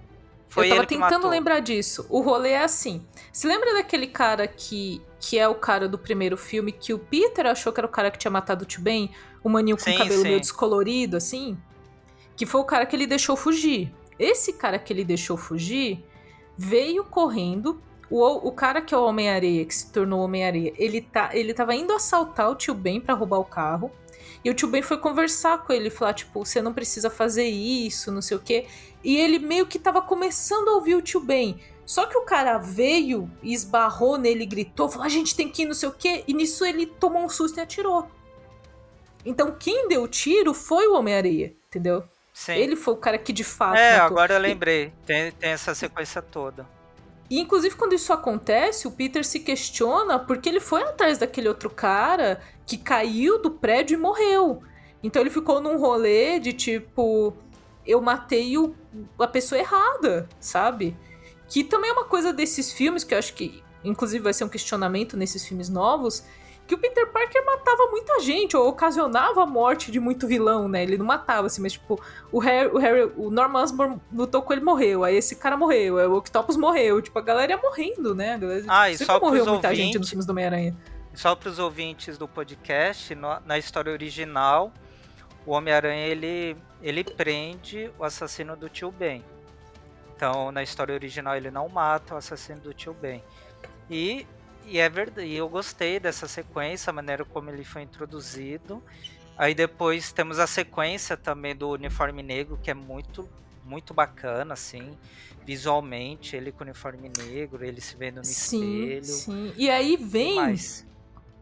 Foi eu tava tentando lembrar disso. O rolê é assim. Se lembra daquele cara que, que é o cara do primeiro filme, que o Peter achou que era o cara que tinha matado o tio Ben? O maninho com Sim, cabelo sim. meio descolorido, assim? Que foi o cara que ele deixou fugir. Esse cara que ele deixou fugir veio correndo. O, o cara que é o Homem-Areia, que se tornou Homem-Areia, ele, tá, ele tava indo assaltar o tio Ben pra roubar o carro. E o tio Ben foi conversar com ele, falar, tipo, você não precisa fazer isso, não sei o quê. E ele meio que tava começando a ouvir o tio Ben. Só que o cara veio esbarrou nele, gritou, falou: a gente tem que ir, não sei o quê. E nisso ele tomou um susto e atirou. Então quem deu o tiro foi o Homem-Areia, entendeu? Sim. Ele foi o cara que de fato. É, matou. agora eu lembrei. Tem, tem essa sequência toda. E inclusive quando isso acontece, o Peter se questiona porque ele foi atrás daquele outro cara que caiu do prédio e morreu. Então ele ficou num rolê de tipo, eu matei o, a pessoa errada, sabe? Que também é uma coisa desses filmes que eu acho que, inclusive, vai ser um questionamento nesses filmes novos, que o Peter Parker matava muita gente, ou ocasionava a morte de muito vilão, né? Ele não matava, assim, mas tipo, o Harry, o, Harry, o Norman Osborn lutou com ele morreu, aí esse cara morreu, o Octopus morreu, tipo, a galera ia morrendo, né? A galera, ah, e só morreu muita ouvintes, gente nos filmes do Homem-Aranha. Só pros ouvintes do podcast, no, na história original, o Homem-Aranha ele, ele prende o assassino do tio Ben. Então, na história original, ele não mata o assassino do tio Ben. E e é verdade, eu gostei dessa sequência, a maneira como ele foi introduzido. Aí depois temos a sequência também do uniforme negro, que é muito muito bacana, assim, visualmente, ele com o uniforme negro, ele se vendo no sim, espelho. Sim, E aí vem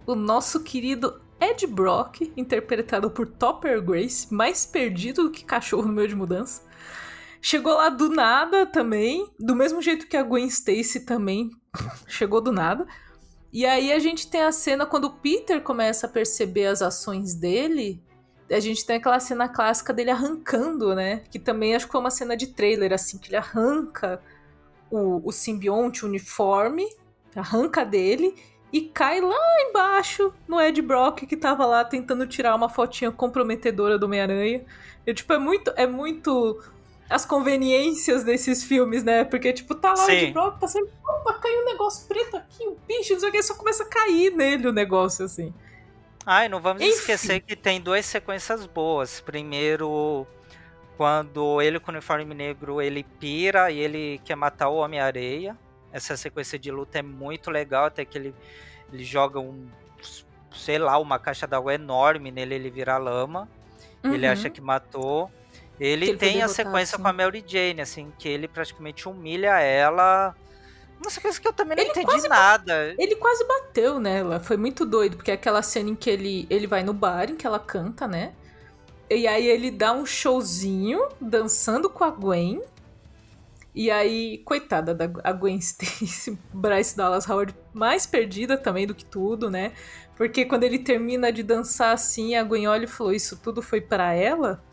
o nosso querido Ed Brock, interpretado por Topper Grace, mais perdido do que cachorro no meio de mudança. Chegou lá do nada também, do mesmo jeito que a Gwen Stacy também chegou do nada. E aí a gente tem a cena quando o Peter começa a perceber as ações dele. A gente tem aquela cena clássica dele arrancando, né? Que também acho que foi uma cena de trailer, assim, que ele arranca o, o simbionte, uniforme, arranca dele e cai lá embaixo no Ed Brock que tava lá tentando tirar uma fotinha comprometedora do Homem-Aranha. Tipo, é muito, é muito as conveniências desses filmes, né? Porque, tipo, tá lá Sim. de Brock passando, opa, caiu um negócio preto aqui, um bicho, não sei o que, só começa a cair nele o negócio, assim. Ai, não vamos Enfim. esquecer que tem duas sequências boas. Primeiro, quando ele com o uniforme negro, ele pira e ele quer matar o Homem-Areia. Essa sequência de luta é muito legal, até que ele, ele joga um, sei lá, uma caixa d'água enorme nele, ele vira lama. Uhum. Ele acha que matou. Ele, ele tem a sequência assim. com a Mary Jane, assim, que ele praticamente humilha ela. Uma sequência que eu também não ele entendi nada. Ele quase bateu nela. Foi muito doido, porque é aquela cena em que ele, ele vai no bar, em que ela canta, né? E aí ele dá um showzinho dançando com a Gwen. E aí, coitada da a Gwen Stacy, Bryce Dallas Howard, mais perdida também do que tudo, né? Porque quando ele termina de dançar assim, a Gwen olha e falou: Isso tudo foi para ela?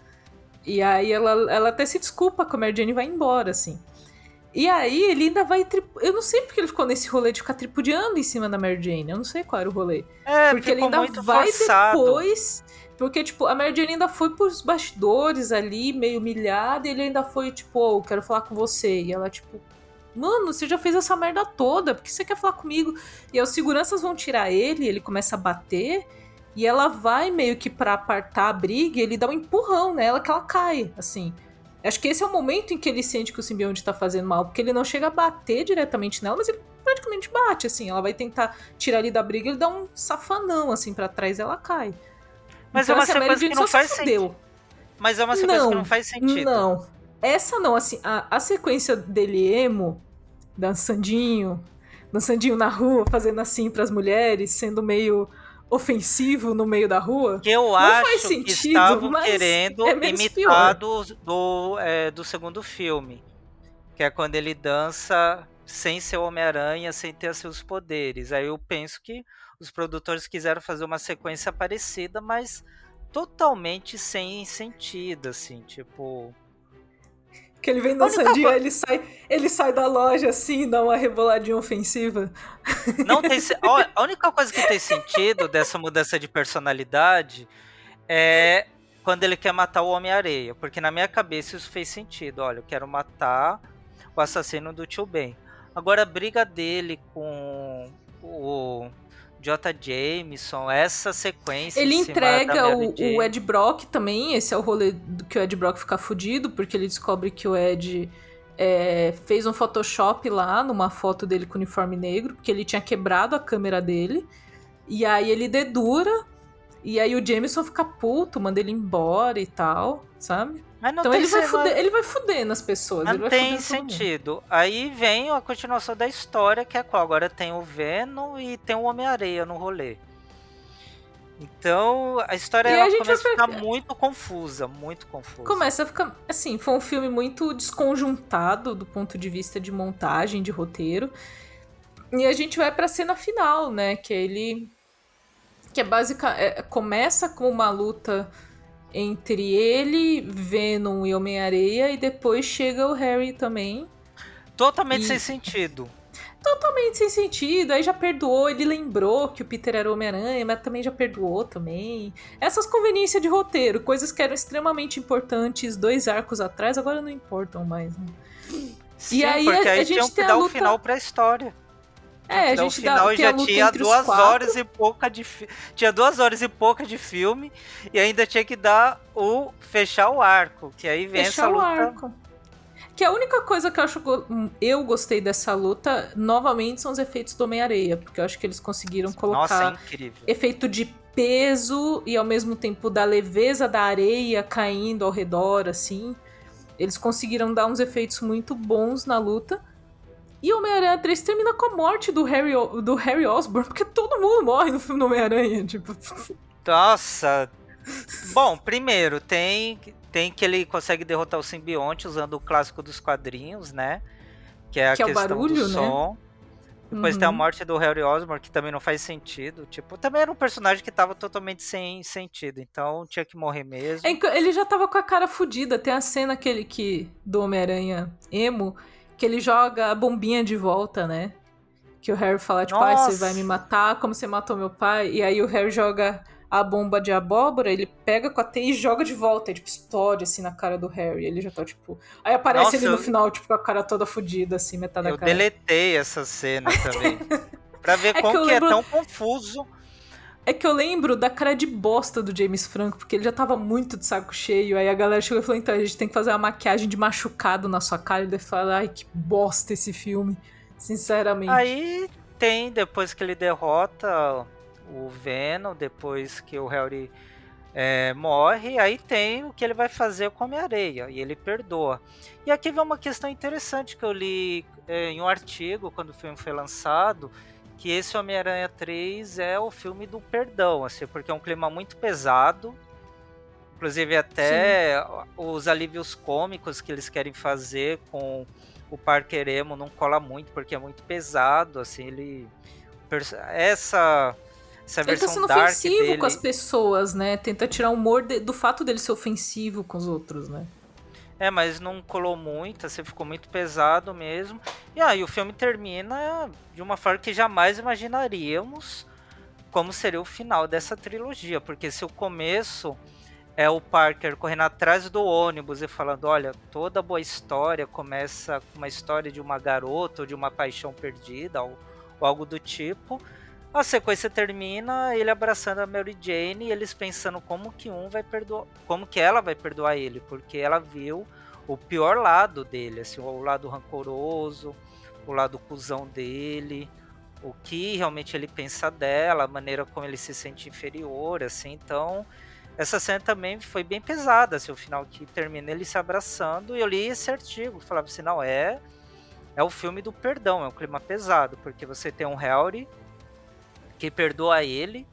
E aí ela, ela até se desculpa com a Mary Jane e vai embora, assim. E aí ele ainda vai. Tri... Eu não sei porque ele ficou nesse rolê de ficar tripudiando em cima da Mary Jane. Eu não sei qual era o rolê. É, porque ele ainda vai forçado. depois. Porque, tipo, a Mary Jane ainda foi pros bastidores ali, meio humilhada, e ele ainda foi, tipo, oh, quero falar com você. E ela, tipo, mano, você já fez essa merda toda, por que você quer falar comigo? E aí os seguranças vão tirar ele, ele começa a bater. E ela vai meio que para apartar a briga, ele dá um empurrão nela que ela cai, assim. Acho que esse é o momento em que ele sente que o simbionte tá fazendo mal, porque ele não chega a bater diretamente nela, mas ele praticamente bate, assim. Ela vai tentar tirar ele da briga, ele dá um safanão, assim, para trás e ela cai. Mas então, é uma assim, sequência que não faz sentido. Mas é uma sequência não, que não faz sentido. Não. Essa não, assim, a, a sequência dele emo, dançandinho, dançandinho na rua, fazendo assim para as mulheres, sendo meio ofensivo no meio da rua. Que eu acho sentido, que estavam querendo é imitar do, do, é, do segundo filme. Que é quando ele dança sem ser Homem-Aranha, sem ter seus poderes. Aí eu penso que os produtores quiseram fazer uma sequência parecida, mas totalmente sem sentido, assim, tipo. Que ele vem dançadinho, ele sai, ele sai da loja assim, dá uma reboladinha ofensiva. Não tem, a única coisa que tem sentido dessa mudança de personalidade é quando ele quer matar o Homem-Areia, porque na minha cabeça isso fez sentido. Olha, eu quero matar o assassino do Tio Ben. Agora a briga dele com o J. Jameson, essa sequência. Ele entrega o, o, Ed Brock também. Esse é o rolê do que o Ed Brock fica fudido, porque ele descobre que o Ed é, fez um Photoshop lá numa foto dele com uniforme negro, porque ele tinha quebrado a câmera dele. E aí ele dedura. E aí o Jameson fica puto, manda ele embora e tal, sabe? Então ele vai, fuder, ele vai fuder nas pessoas. Não tem sentido. Aí vem a continuação da história, que é qual? Agora tem o Venom e tem o Homem-Areia no rolê. Então a história ela a começa a ficar muito confusa, muito confusa. Começa a ficar. Assim, foi um filme muito desconjuntado do ponto de vista de montagem, de roteiro. E a gente vai pra cena final, né? Que é ele. Que é básica. É, começa com uma luta entre ele, Venom e Homem-Areia, e depois chega o Harry também. Totalmente e... sem sentido. totalmente sem sentido. Aí já perdoou, ele lembrou que o Peter era Homem-Aranha, mas também já perdoou também. Essas conveniências de roteiro, coisas que eram extremamente importantes dois arcos atrás, agora não importam mais. Né? Sim, e aí porque a, aí a gente tem que dar luta... o final pra história. É, a gente no final dá, já tinha duas horas e pouca de tinha duas horas e pouca de filme e ainda tinha que dar o fechar o arco, que aí vem fechar essa luta. O arco. Que a única coisa que eu acho eu gostei dessa luta, novamente, são os efeitos do Homem-Areia, porque eu acho que eles conseguiram colocar Nossa, é efeito de peso e ao mesmo tempo da leveza da areia caindo ao redor, assim. Eles conseguiram dar uns efeitos muito bons na luta. E Homem-Aranha 3 termina com a morte do Harry, do Harry Osborn, porque todo mundo morre no filme do Homem-Aranha, tipo. Nossa! Bom, primeiro, tem tem que ele consegue derrotar o simbionte usando o clássico dos quadrinhos, né? Que é a que questão é barulho, do né? som. Né? Depois uhum. tem a uhum. morte do Harry Osborn, que também não faz sentido. Tipo, também era um personagem que tava totalmente sem sentido. Então tinha que morrer mesmo. É, ele já tava com a cara fodida. Tem a cena aquele que do Homem-Aranha emo, que ele joga a bombinha de volta, né? Que o Harry fala, tipo, ah, você vai me matar como você matou meu pai. E aí o Harry joga a bomba de abóbora, ele pega com a teia e joga de volta. E, tipo, explode assim na cara do Harry. Ele já tá, tipo. Aí aparece Nossa, ele no eu... final, tipo, com a cara toda fodida, assim, metade eu da cara. Eu deletei essa cena também. pra ver é como que, que é lembro... é tão confuso. É que eu lembro da cara de bosta do James Franco, porque ele já tava muito de saco cheio. Aí a galera chegou e falou: então, a gente tem que fazer uma maquiagem de machucado na sua cara. E ele falou: ai, que bosta esse filme. Sinceramente. Aí tem, depois que ele derrota o Venom, depois que o Harry é, morre, aí tem o que ele vai fazer com Homem-Areia, e ele perdoa. E aqui vem uma questão interessante que eu li é, em um artigo, quando o filme foi lançado, que esse Homem-Aranha 3 é o filme do perdão, assim, porque é um clima muito pesado, inclusive até Sim. os alívios cômicos que eles querem fazer com o Parker Emo não cola muito, porque é muito pesado, assim, ele... Essa essa ele tá sendo ofensivo dele... com as pessoas, né? Tenta tirar o humor de, do fato dele ser ofensivo com os outros, né? É, mas não colou muito, assim, ficou muito pesado mesmo. E aí o filme termina de uma forma que jamais imaginaríamos como seria o final dessa trilogia. Porque se o começo é o Parker correndo atrás do ônibus e falando: olha, toda boa história começa com uma história de uma garota ou de uma paixão perdida ou, ou algo do tipo. A sequência termina ele abraçando a Mary Jane e eles pensando como que um vai perdoar, como que ela vai perdoar ele, porque ela viu o pior lado dele, assim, o lado rancoroso, o lado cuzão dele, o que realmente ele pensa dela, a maneira como ele se sente inferior, assim, então essa cena também foi bem pesada, assim, o final que termina ele se abraçando, e eu li esse artigo, falava assim, não, é é o filme do perdão, é um clima pesado, porque você tem um Harry que perdoa ele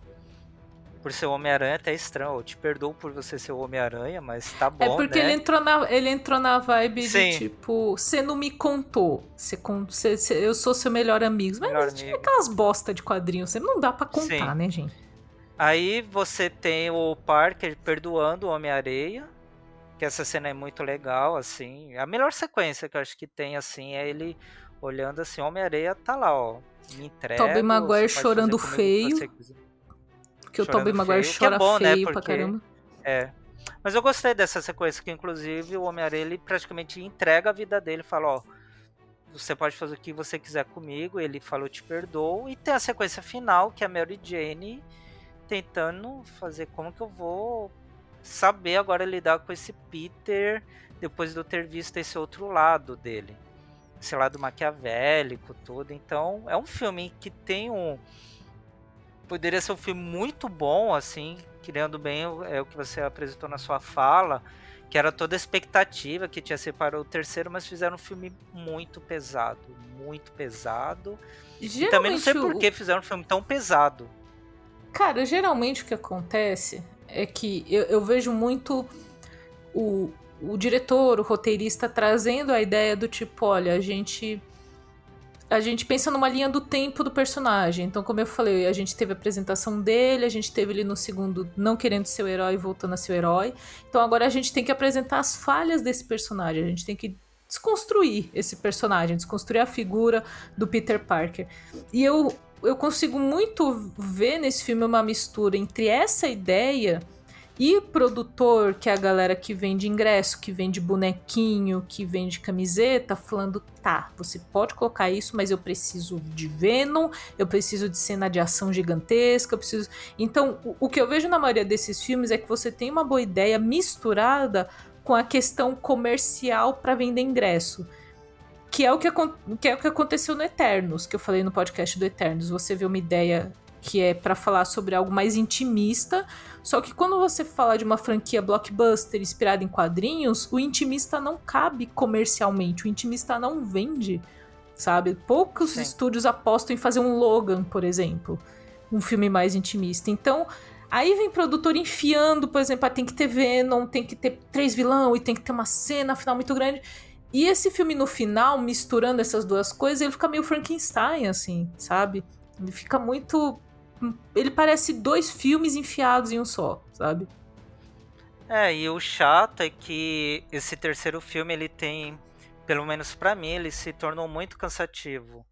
por ser Homem-Aranha até estranho. Eu te perdoo por você ser o Homem-Aranha, mas tá bom. É porque né? ele, entrou na, ele entrou na vibe Sim. de tipo, você não me contou. Você, você, você, eu sou seu melhor amigo. Mas melhor amigo. aquelas bosta de quadrinhos, você não dá para contar, Sim. né, gente? Aí você tem o Parker perdoando o Homem-Areia. Que essa cena é muito legal, assim. A melhor sequência que eu acho que tem, assim, é ele olhando assim, Homem-Areia tá lá, ó me entrega. Tobey Maguire chorando feio. Porque o Tobey Maguire feio, chora é bom, né, feio né, porque, pra caramba. É. Mas eu gostei dessa sequência, que inclusive o Homem-Aranha ele praticamente entrega a vida dele, fala, ó, você pode fazer o que você quiser comigo, ele falou te perdoo, e tem a sequência final, que é a Mary Jane tentando fazer como que eu vou saber agora lidar com esse Peter depois de eu ter visto esse outro lado dele esse lado maquiavélico, tudo. Então, é um filme que tem um. Poderia ser um filme muito bom, assim, criando bem é o que você apresentou na sua fala, que era toda a expectativa que tinha separado o terceiro, mas fizeram um filme muito pesado, muito pesado. Geralmente, e também não sei por que fizeram um filme tão pesado. Cara, geralmente o que acontece é que eu, eu vejo muito o, o diretor, o roteirista trazendo a ideia do tipo, olha, a gente a gente pensa numa linha do tempo do personagem. Então, como eu falei, a gente teve a apresentação dele, a gente teve ele no segundo não querendo ser o herói, voltando a ser o herói. Então, agora a gente tem que apresentar as falhas desse personagem. A gente tem que desconstruir esse personagem, desconstruir a figura do Peter Parker. E eu, eu consigo muito ver nesse filme uma mistura entre essa ideia e produtor, que é a galera que vende ingresso, que vende bonequinho, que vende camiseta, falando: tá, você pode colocar isso, mas eu preciso de Venom, eu preciso de cena de ação gigantesca, eu preciso. Então, o, o que eu vejo na maioria desses filmes é que você tem uma boa ideia misturada com a questão comercial para vender ingresso. Que é, o que, que é o que aconteceu no Eternos, que eu falei no podcast do Eternos. Você vê uma ideia que é para falar sobre algo mais intimista. Só que quando você fala de uma franquia blockbuster inspirada em quadrinhos, o intimista não cabe comercialmente, o intimista não vende, sabe? Poucos Sim. estúdios apostam em fazer um Logan, por exemplo, um filme mais intimista. Então, aí vem produtor enfiando, por exemplo, ah, tem que ter Venom, tem que ter três vilão e tem que ter uma cena final muito grande. E esse filme no final, misturando essas duas coisas, ele fica meio Frankenstein, assim, sabe? Ele fica muito ele parece dois filmes enfiados em um só, sabe? É, e o chato é que esse terceiro filme ele tem, pelo menos para mim, ele se tornou muito cansativo.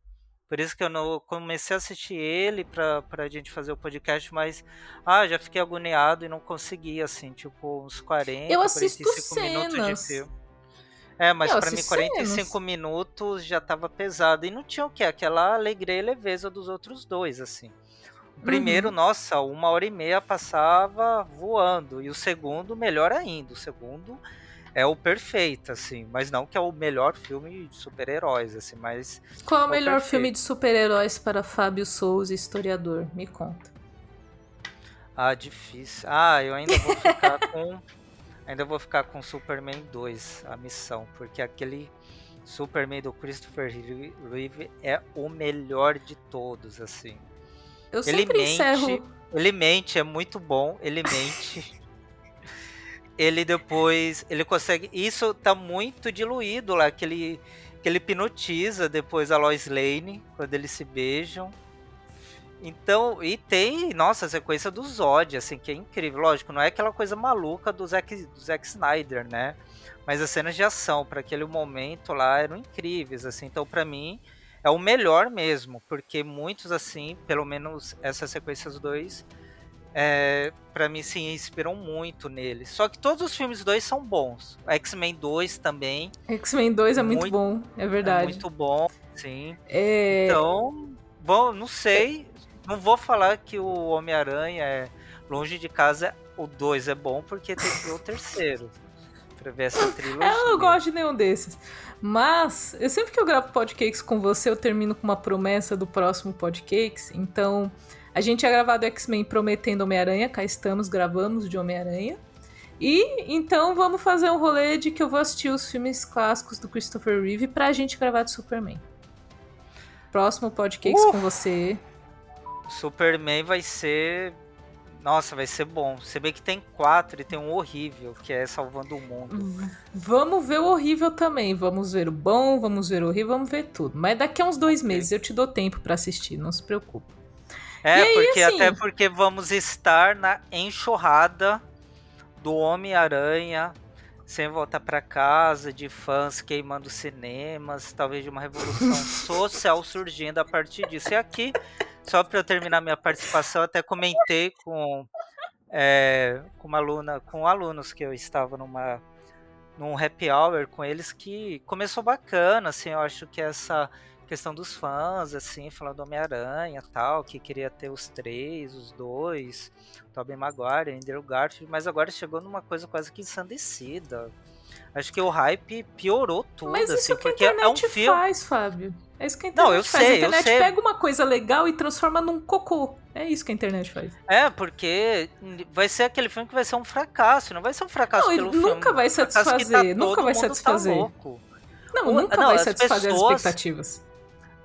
Por isso que eu não comecei a assistir ele pra, pra gente fazer o podcast, mas ah, já fiquei agoniado e não consegui, assim, tipo, uns 40, eu assisto 45 cenas. minutos de filme. É, mas para mim 45 cenas. minutos já tava pesado. E não tinha o que? Aquela alegria e leveza dos outros dois, assim. Primeiro, uhum. nossa, uma hora e meia passava voando. E o segundo, melhor ainda. O segundo é o perfeito, assim. Mas não que é o melhor filme de super-heróis, assim, mas. Qual é o melhor perfeito. filme de super-heróis para Fábio Souza, historiador? Me conta. Ah, difícil. Ah, eu ainda vou ficar com. Ainda vou ficar com Superman 2, a missão, porque aquele Superman do Christopher Reeve é o melhor de todos, assim. Eu ele sempre mente, encerro. Ele mente, é muito bom. Ele mente. ele depois. Ele consegue. Isso tá muito diluído lá, que ele, que ele hipnotiza depois a Lois Lane, quando eles se beijam. Então, e tem, nossa, a sequência do Zod, assim, que é incrível. Lógico, não é aquela coisa maluca do Zack, do Zack Snyder, né? Mas as cenas de ação para aquele momento lá eram incríveis, assim. Então, para mim, é o melhor mesmo, porque muitos, assim, pelo menos essas sequências dois, é, para mim se inspiram muito nele. Só que todos os filmes dois são bons. X-Men 2 também. X-Men 2 é muito, muito, bom, é verdade. É muito bom, sim. É... Então, bom, não sei. Não vou falar que o Homem-Aranha é longe de casa. O 2 é bom porque tem que o terceiro. Pra ver essa trilogia. Eu não gosto de nenhum desses. Mas, eu sempre que eu gravo podcasts com você, eu termino com uma promessa do próximo podcast. Então, a gente tinha gravado X-Men prometendo Homem-Aranha, cá estamos, gravamos de Homem-Aranha. E então vamos fazer um rolê de que eu vou assistir os filmes clássicos do Christopher Reeve pra gente gravar de Superman. Próximo podcast com você. Superman vai ser nossa, vai ser bom. Você vê que tem quatro e tem um horrível, que é Salvando o Mundo. Vamos ver o horrível também. Vamos ver o bom, vamos ver o horrível, vamos ver tudo. Mas daqui a uns dois meses eu te dou tempo para assistir, não se preocupe. É, aí, porque assim... até porque vamos estar na enxurrada do Homem-Aranha sem voltar para casa, de fãs queimando cinemas, talvez de uma revolução social surgindo a partir disso. E aqui só para eu terminar minha participação, até comentei com, é, com uma aluna, com alunos que eu estava numa num happy hour com eles que começou bacana, assim, eu acho que essa questão dos fãs, assim, falando do Homem-Aranha tal, que queria ter os três, os dois, Tobey Maguire, Andrew Garfield, mas agora chegou numa coisa quase que ensandecida. Acho que o hype piorou tudo, mas assim, isso que porque a internet é um filme. faz, Fábio. É isso que a internet Não, eu faz. sei, a internet eu sei. pega uma coisa legal e transforma num cocô. É isso que a internet faz. É, porque vai ser aquele filme que vai ser um fracasso. Não vai ser um fracasso não, pelo nunca filme. Vai satisfazer, tá, nunca vai tá satisfazer. Tá não, nunca não, vai satisfazer pessoas... as expectativas.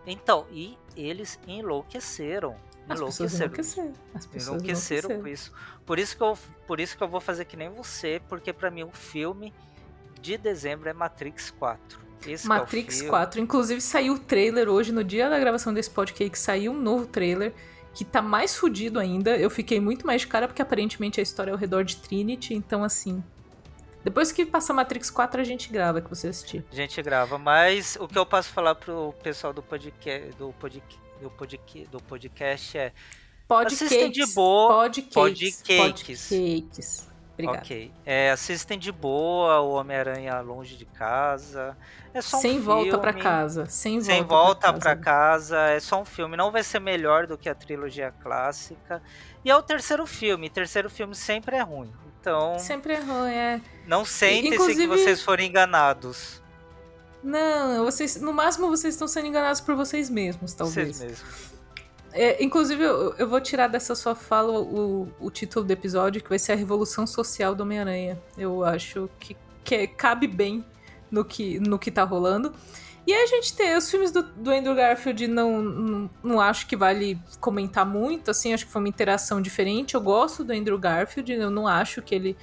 Então, e eles enlouqueceram. As enlouqueceram. enlouqueceram. As pessoas enlouqueceram, enlouqueceram com isso. Por isso, que eu, por isso que eu vou fazer que nem você, porque para mim o filme de dezembro é Matrix 4. Esse Matrix é 4. Inclusive saiu o trailer hoje, no dia da gravação desse podcast, saiu um novo trailer que tá mais fudido ainda. Eu fiquei muito mais de cara porque aparentemente a história é ao redor de Trinity, então assim. Depois que passar Matrix 4, a gente grava que você assistir. A gente grava, mas o que eu posso falar pro pessoal do podcast do podcast do podcast, do podcast é Assistem de boa. Podcakes. Podcakes. Podcakes. Obrigada. Ok. É, assistem de boa o Homem-Aranha longe de casa. É só um Sem filme. volta pra casa. Sem volta, Sem volta pra casa. casa. É só um filme. Não vai ser melhor do que a trilogia clássica. E é o terceiro filme. Terceiro filme sempre é ruim. Então, Sempre é ruim, é. não sentem-se que Inclusive- vocês foram enganados. Não, vocês, no máximo vocês estão sendo enganados por vocês mesmos, talvez. Vocês mesmos. É, inclusive, eu, eu vou tirar dessa sua fala o, o título do episódio, que vai ser a Revolução Social do Homem-Aranha. Eu acho que, que cabe bem no que, no que tá rolando. E aí a gente tem os filmes do, do Andrew Garfield, não, não, não acho que vale comentar muito, assim, acho que foi uma interação diferente. Eu gosto do Andrew Garfield, eu não acho que ele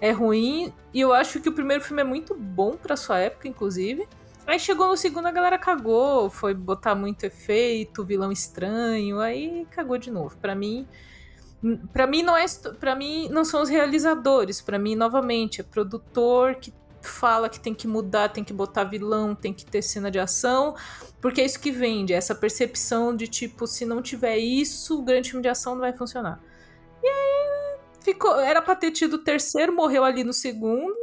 é ruim, e eu acho que o primeiro filme é muito bom pra sua época, inclusive. Aí chegou no segundo, a galera cagou, foi botar muito efeito, vilão estranho, aí cagou de novo. Pra mim, para mim não é, para mim não são os realizadores, Pra mim novamente é produtor que fala que tem que mudar, tem que botar vilão, tem que ter cena de ação, porque é isso que vende, é essa percepção de tipo, se não tiver isso, o grande filme de ação não vai funcionar. E aí ficou, era pra ter tido o terceiro, morreu ali no segundo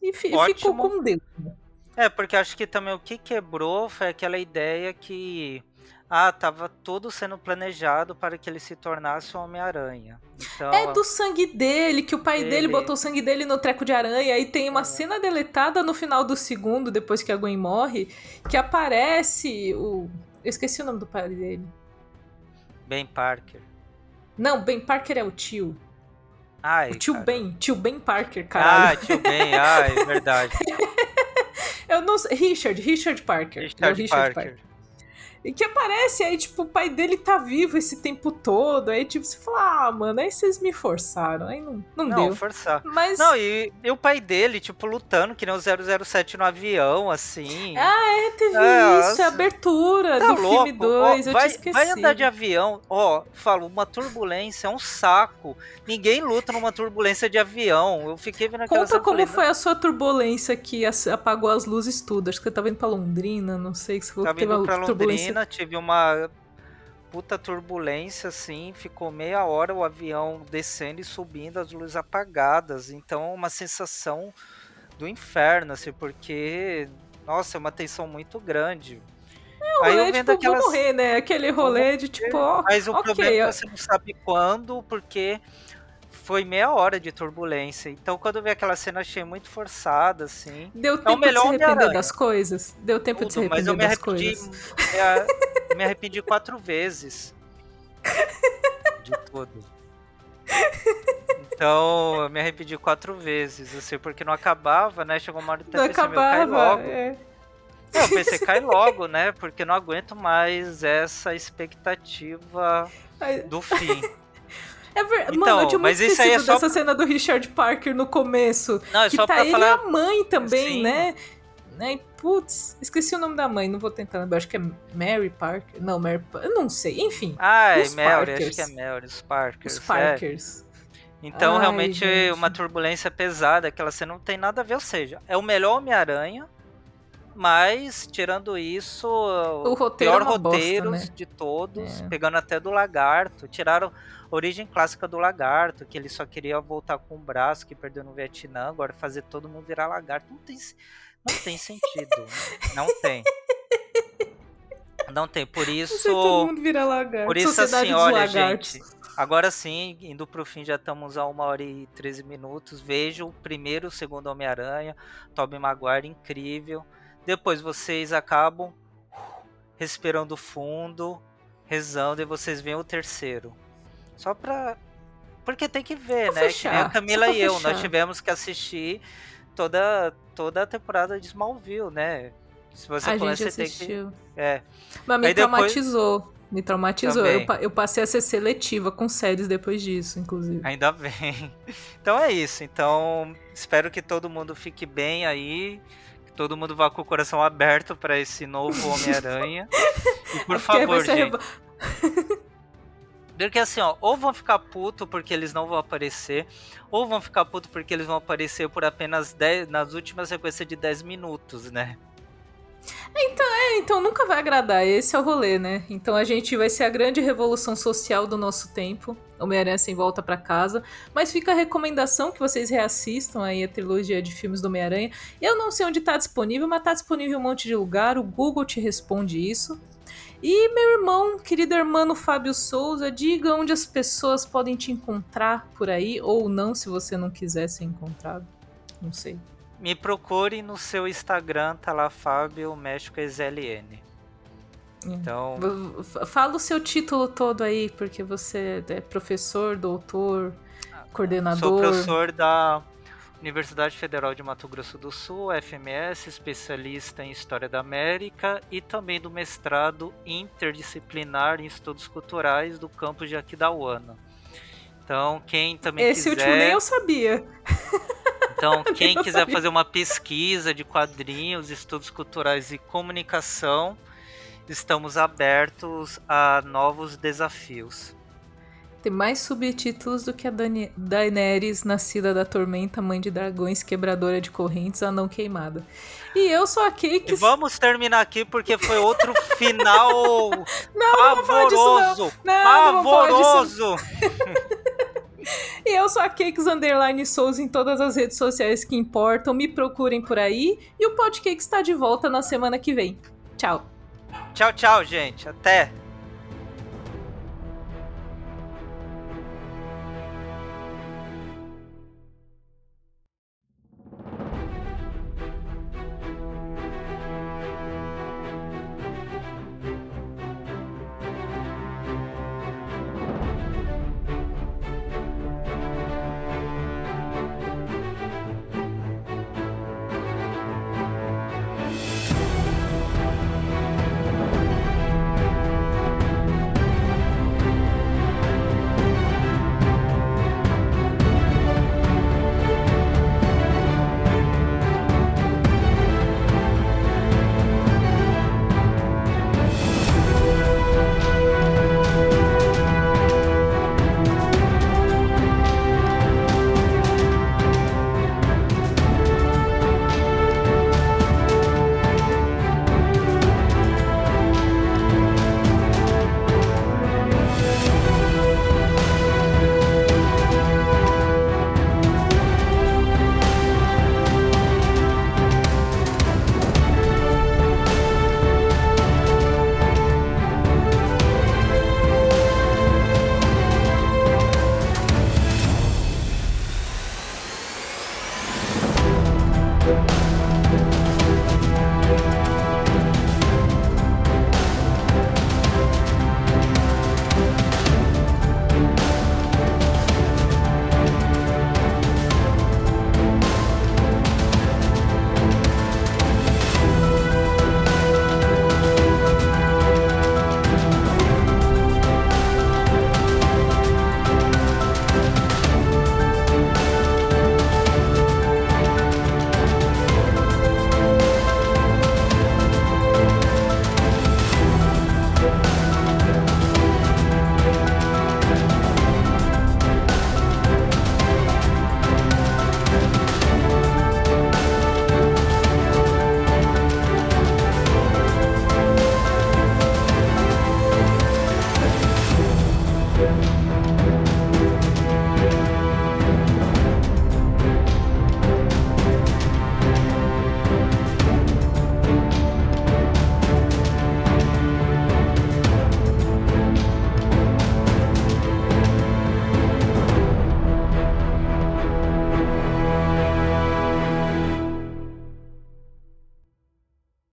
e fi- ficou com Deus. É, porque acho que também o que quebrou foi aquela ideia que. Ah, tava tudo sendo planejado para que ele se tornasse o Homem-Aranha. Então, É do sangue dele, que o pai dele Ele- botou o sangue dele no treco de aranha. Aí tem uma cena deletada no final do segundo, depois que a Gwen morre, que aparece o. Eu esqueci o nome do pai dele. Ben Parker. Não, Ben Parker é o tio. Ai, O tio cara. Ben. Tio Ben Parker, Ah, caralho. tio Ben, ai, é verdade. Eu não sei. Richard, Richard Parker. É o Richard, Richard Parker. E que aparece aí, tipo, o pai dele tá vivo esse tempo todo. Aí, tipo, você fala, ah, mano, aí vocês me forçaram. Aí não, não, Não, deu. forçar. Mas. Não, e, e o pai dele, tipo, lutando que nem o 007 no avião, assim. Ah, é, teve É, isso, nossa. a abertura Tá do louco? filme 2, Ó, eu vai, tinha esquecido. vai andar de avião, ó, falo, uma turbulência é um saco. Ninguém luta numa turbulência de avião. Eu fiquei vendo aquela Conta como foi a sua turbulência que apagou as luzes tudo. Acho que você tava indo pra Londrina, não sei, que você falou que teve uma turbulência. Londrina, tive uma puta turbulência, assim, ficou meia hora o avião descendo e subindo, as luzes apagadas. Então, uma sensação do inferno, assim, porque, nossa, é uma tensão muito grande. Não, Aí é eu vendo tipo, aquelas. morrer, né? Aquele rolê de tipo, Mas o ok, problema é que você não sabe quando, porque foi meia hora de turbulência. Então, quando eu vi aquela cena, achei muito forçada, assim. Deu tempo de melhor se arrepender das coisas? Deu tempo de se Tudo, mas arrepender eu me das arrependi, coisas. me, a- me arrependi quatro vezes de tudo. Então, eu me arrependi quatro vezes, assim, porque não acabava, né? Chegou uma hora que eu pensei, meu, cai logo. é. É, eu pensei, cai logo, né? Porque não aguento mais essa expectativa do fim. É ver... Então, Mano, eu tinha muito mas é só- dessa cena do Richard Parker no começo. Não, é que só tá pra ele falar. e a mãe também, Sim. né? né? Putz, esqueci o nome da mãe, não vou tentar lembrar. Acho que é Mary Parker. Não, Mary Pa- Eu não sei, enfim. Ai, Os Mary, acho que é Mary, os Parkers. Os é. Parkers. Então, Ai, realmente, gente. uma turbulência pesada, aquela cena não tem nada a ver. Ou seja, é o melhor Homem-Aranha, mas, tirando isso, o roteiro é pior uma bosta, roteiro né? de todos, É. pegando até do Lagarto. Tiraram origem clássica do Lagarto, que ele só queria voltar com o braço que perdeu no Vietnã, agora fazer todo mundo virar lagarto. Não tem, não tem sentido. não tem. Não tem, por isso... Todo mundo vira lagarto. Por isso, Sociedade assim, olha, lagartos. gente. Agora sim, indo pro fim, já estamos a uma hora e 13 minutos. Vejo o primeiro o segundo Homem-Aranha. Tobey Maguire, incrível. Depois vocês acabam respirando fundo, rezando, e vocês veem o terceiro. Só pra. Porque tem que ver, né? fechar, que nem a Camila e eu. fechar. Nós tivemos que assistir toda, toda a temporada de Smallville, né? Se você A começa, gente você tem que. assistiu. É. Mas me Aí depois- traumatizou. Me traumatizou. Eu, eu passei a ser seletiva com séries depois disso, inclusive. Ainda bem. Então é isso. Então espero que todo mundo fique bem aí. Que todo mundo vá com o coração aberto para esse novo Homem-Aranha. E por Porque favor, gente. revo- Porque assim, ó, ou vão ficar puto porque eles não vão aparecer, ou vão ficar puto porque eles vão aparecer por apenas 10, nas últimas sequências de 10 minutos, né? Então, é, então nunca vai agradar, esse é o rolê, né? Então a gente vai ser a grande revolução social do nosso tempo. Homem-Aranha sem volta para casa. Mas fica a recomendação que vocês reassistam aí a trilogia de filmes do Homem-Aranha. Eu não sei onde tá disponível, mas tá disponível em um monte de lugar. O Google te responde isso. E meu irmão, querido irmão Fábio Souza, diga onde as pessoas podem te encontrar por aí, ou não, se você não quiser ser encontrado. Não sei. Me procure no seu Instagram, tá lá Fábio México XLN. Então. Fala o seu título todo aí, porque você é professor, doutor, coordenador. Sou professor da Universidade Federal de Mato Grosso do Sul, FMS, especialista em História da América e também do mestrado interdisciplinar em Estudos Culturais do campus de Aquidauana. Então, quem também Esse quiser... último nem eu sabia. Então, quem quiser sabia. fazer uma pesquisa de quadrinhos, estudos culturais e comunicação, estamos abertos a novos desafios. Tem mais subtítulos do que a Dani Daenerys, nascida da tormenta, mãe de dragões, quebradora de correntes, anão queimada. E eu sou a Cake. Vamos terminar aqui porque foi outro final não, pavoroso. Não, não. Pavoroso. E eu sou a Cakes Underline Souza em todas as redes sociais que importam. Me procurem por aí. E o Podcakes está de volta na semana que vem. Tchau. Tchau, tchau, gente. Até.